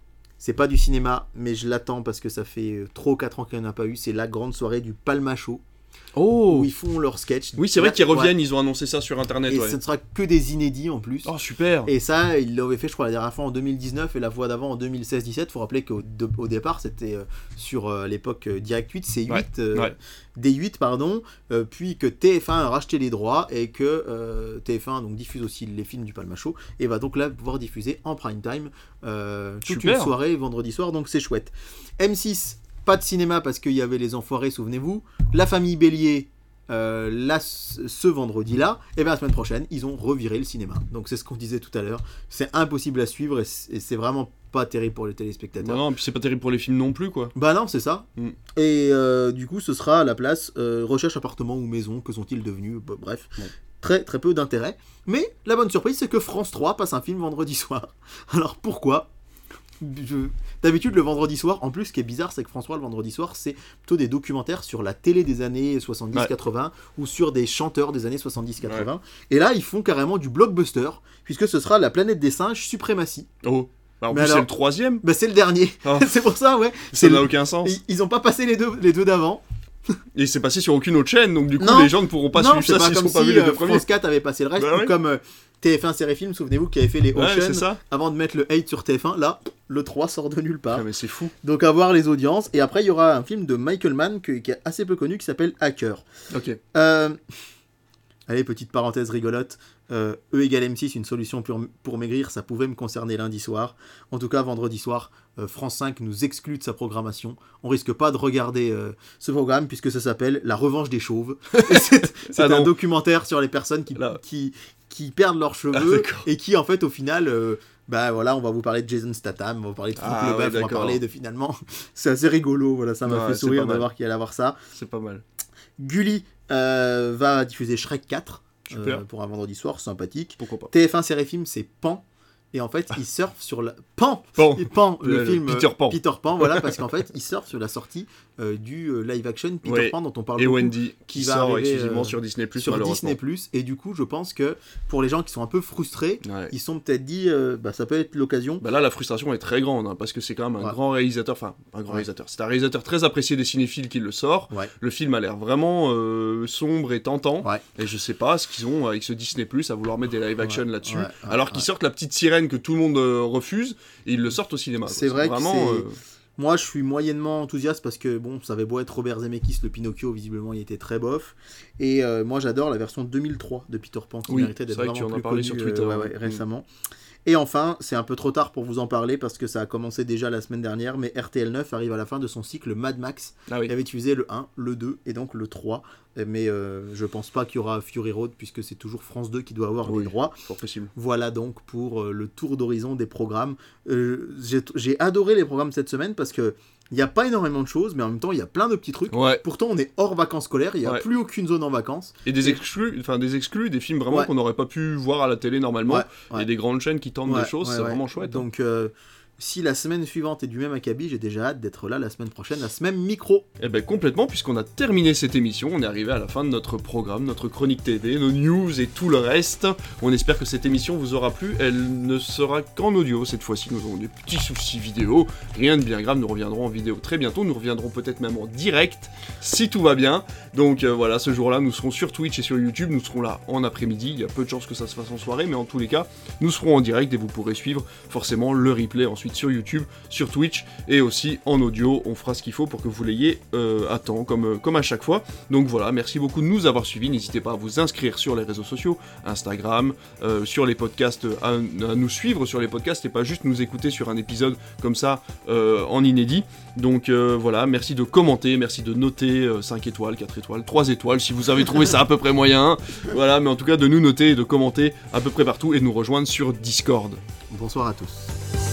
c'est pas du cinéma, mais je l'attends parce que ça fait euh, trop 4 ans qu'il n'y en a pas eu, c'est la grande soirée du Palma Oh où ils font leur sketch. Oui, c'est vrai qu'ils ouais. reviennent, ils ont annoncé ça sur internet. Et ouais. ce ne sera que des inédits en plus. Oh, super Et ça, ils l'avaient fait, je crois, la dernière fois en 2019 et la fois d'avant en 2016-17. Faut rappeler qu'au au départ, c'était euh, sur euh, l'époque euh, Direct 8, C8, Ouais, euh, ouais. D8, pardon, euh, puis que TF1 a racheté les droits et que euh, TF1 donc, diffuse aussi les films du Palma Show et va donc là pouvoir diffuser en prime time toute Super. une soirée vendredi soir, donc c'est chouette. M6, pas de cinéma parce qu'il y avait les enfoirés, souvenez-vous. La famille Bélier. euh, là, ce vendredi-là, et bien la semaine prochaine, ils ont reviré le cinéma. Donc c'est ce qu'on disait tout à l'heure. C'est impossible à suivre et c'est vraiment pas terrible pour les téléspectateurs. Non, non, puis c'est pas terrible pour les films non plus, quoi. Bah non, c'est ça. Mm. Et euh, du coup, ce sera à la place euh, recherche appartement ou maison, que sont-ils devenus Bah, Bref, Bon. très très peu d'intérêt. Mais la bonne surprise, c'est que France 3 passe un film vendredi soir. Alors pourquoi? Je- D'habitude, le vendredi soir, en plus, ce qui est bizarre, c'est que François, le vendredi soir, c'est plutôt des documentaires sur la télé des années 70-80 ou sur des chanteurs des années 70-80. Et là, ils font carrément du blockbuster, puisque ce sera La planète des singes Suprématie. Oh Bah, En Mais plus, c'est le troisième Bah, c'est le dernier. Ah. c'est pour ça, ouais. Ça n'a aucun sens. Ils- Ils ont pas passé les deux, les deux d'avant. Et c'est passé sur aucune autre chaîne, donc du coup, Non. les gens ne pourront pas non, suivre ça s'ils sont pas si vus les euh, deux premiers. France 4 avait passé le reste, Bah ouais. comme euh, TF1 série film, souvenez-vous, qui avait fait les Ouais, Ocean c'est ça. avant de mettre le hate sur TF1. Là, le 3 sort de nulle part. Ah, mais c'est fou. Donc à voir les audiences. Et après, il y aura un film de Michael Mann que- qui est assez peu connu qui s'appelle Hacker. Ok. Euh, Allez, petite parenthèse rigolote. Euh, e égale M6, une solution pour, pour maigrir, ça pouvait me concerner lundi soir. En tout cas, vendredi soir, euh, France 5 nous exclut de sa programmation. On risque pas de regarder euh, ce programme puisque ça s'appelle La revanche des chauves. C'est Ah un documentaire sur les personnes qui, qui, qui perdent leurs Ah, cheveux et qui, en fait, au final, bah voilà, on va vous parler de Jason Statham, on va vous parler de Franck Ah, ouais, Leboeuf, on va parler de finalement. C'est assez rigolo, voilà, ça m'a Ouais, fait sourire d'avoir qu'il allait avoir ça. C'est pas mal. Gulli va diffuser Shrek 4 Super. Euh, pour un vendredi soir, sympathique. Pourquoi pas TF1 série film, c'est Pan. Et en fait, il surfe sur la. Pan Pan. Pan, le, Le- film Peter Pan. Peter Pan, voilà, parce qu'en fait, il surfe sur la sortie euh, du euh, live action Peter Ouais. Pan dont on parle Et beaucoup. Wendy, qui, qui va sort arriver, exclusivement euh, sur Disney+, sur malheureusement. Disney+. Et du coup, je pense que pour les gens qui sont un peu frustrés, Ouais. ils sont peut-être dit, euh, bah, ça peut être l'occasion. Bah là, la frustration est très grande, hein, parce que c'est quand même un Ouais. grand réalisateur, enfin, un grand réalisateur, c'est un réalisateur très apprécié des cinéphiles qui le sort. Le film a l'air vraiment sombre et tentant, et je sais pas ce qu'ils ont avec ce Disney Plus à vouloir mettre des live action là-dessus, alors qu'ils sortent la petite sirène que tout le monde refuse, et ils le sortent au cinéma. C'est vrai que vraiment. Euh, Moi, je suis moyennement enthousiaste parce que, bon, ça avait beau être Robert Zemeckis, le Pinocchio, visiblement, il était très bof. Et euh, moi, j'adore la version 2003 de Peter Pan, qui Oui, méritait d'être que vraiment tu en as plus parlé sur euh, Twitter, ouais. ouais, Mm. récemment. Et enfin, c'est un peu trop tard pour vous en parler parce que ça a commencé déjà la semaine dernière, mais RTL9 arrive à la fin de son cycle Mad Max. Ah oui. Il avait utilisé le 1, le 2 et donc le 3. Mais euh, je pense pas qu'il y aura Fury Road puisque c'est toujours France 2 qui doit avoir Oui. les droits. Fort possible. Voilà donc pour euh, le tour d'horizon des programmes. Euh, J'ai adoré les programmes cette semaine parce que il n'y a pas énormément de choses, mais en même temps il y a plein de petits trucs. Ouais. Pourtant on est hors vacances scolaires, il n'y a Ouais. plus aucune zone en vacances. Et des exclus, enfin des exclus, des films vraiment Ouais. qu'on n'aurait pas pu voir à la télé normalement. Il y a des grandes chaînes qui tentent des choses, c'est vraiment chouette. hein. Donc euh, si la semaine suivante est du même acabit, j'ai déjà hâte d'être là la semaine prochaine, à ce même micro. Eh ben complètement, puisqu'on a terminé cette émission, on est arrivé à la fin de notre programme, notre chronique TV, nos news et tout le reste. On espère que cette émission vous aura plu. Elle ne sera qu'en audio cette fois-ci. Nous avons des petits soucis vidéo, rien de bien grave. Nous reviendrons en vidéo très bientôt. Nous reviendrons peut-être même en direct si tout va bien. Donc euh, voilà, ce jour-là, nous serons sur Twitch et sur YouTube. Nous serons là en après-midi. Il y a peu de chances que ça se fasse en soirée, mais en tous les cas, nous serons en direct et vous pourrez suivre forcément le replay ensuite sur YouTube, sur Twitch et aussi en audio. On fera ce qu'il faut pour que vous l'ayez euh, à temps, comme, euh, comme à chaque fois. Donc voilà, merci beaucoup de nous avoir suivis. N'hésitez pas à vous inscrire sur les réseaux sociaux, Instagram, euh, sur les podcasts, à, nous suivre sur les podcasts et pas juste nous écouter sur un épisode comme ça en inédit. Donc voilà, merci de commenter, merci de noter euh, 5 étoiles, 4 étoiles, 3 étoiles si vous avez trouvé ça à peu près moyen. Voilà, mais en tout cas de nous noter et de commenter à peu près partout et de nous rejoindre sur Discord. Bonsoir à tous.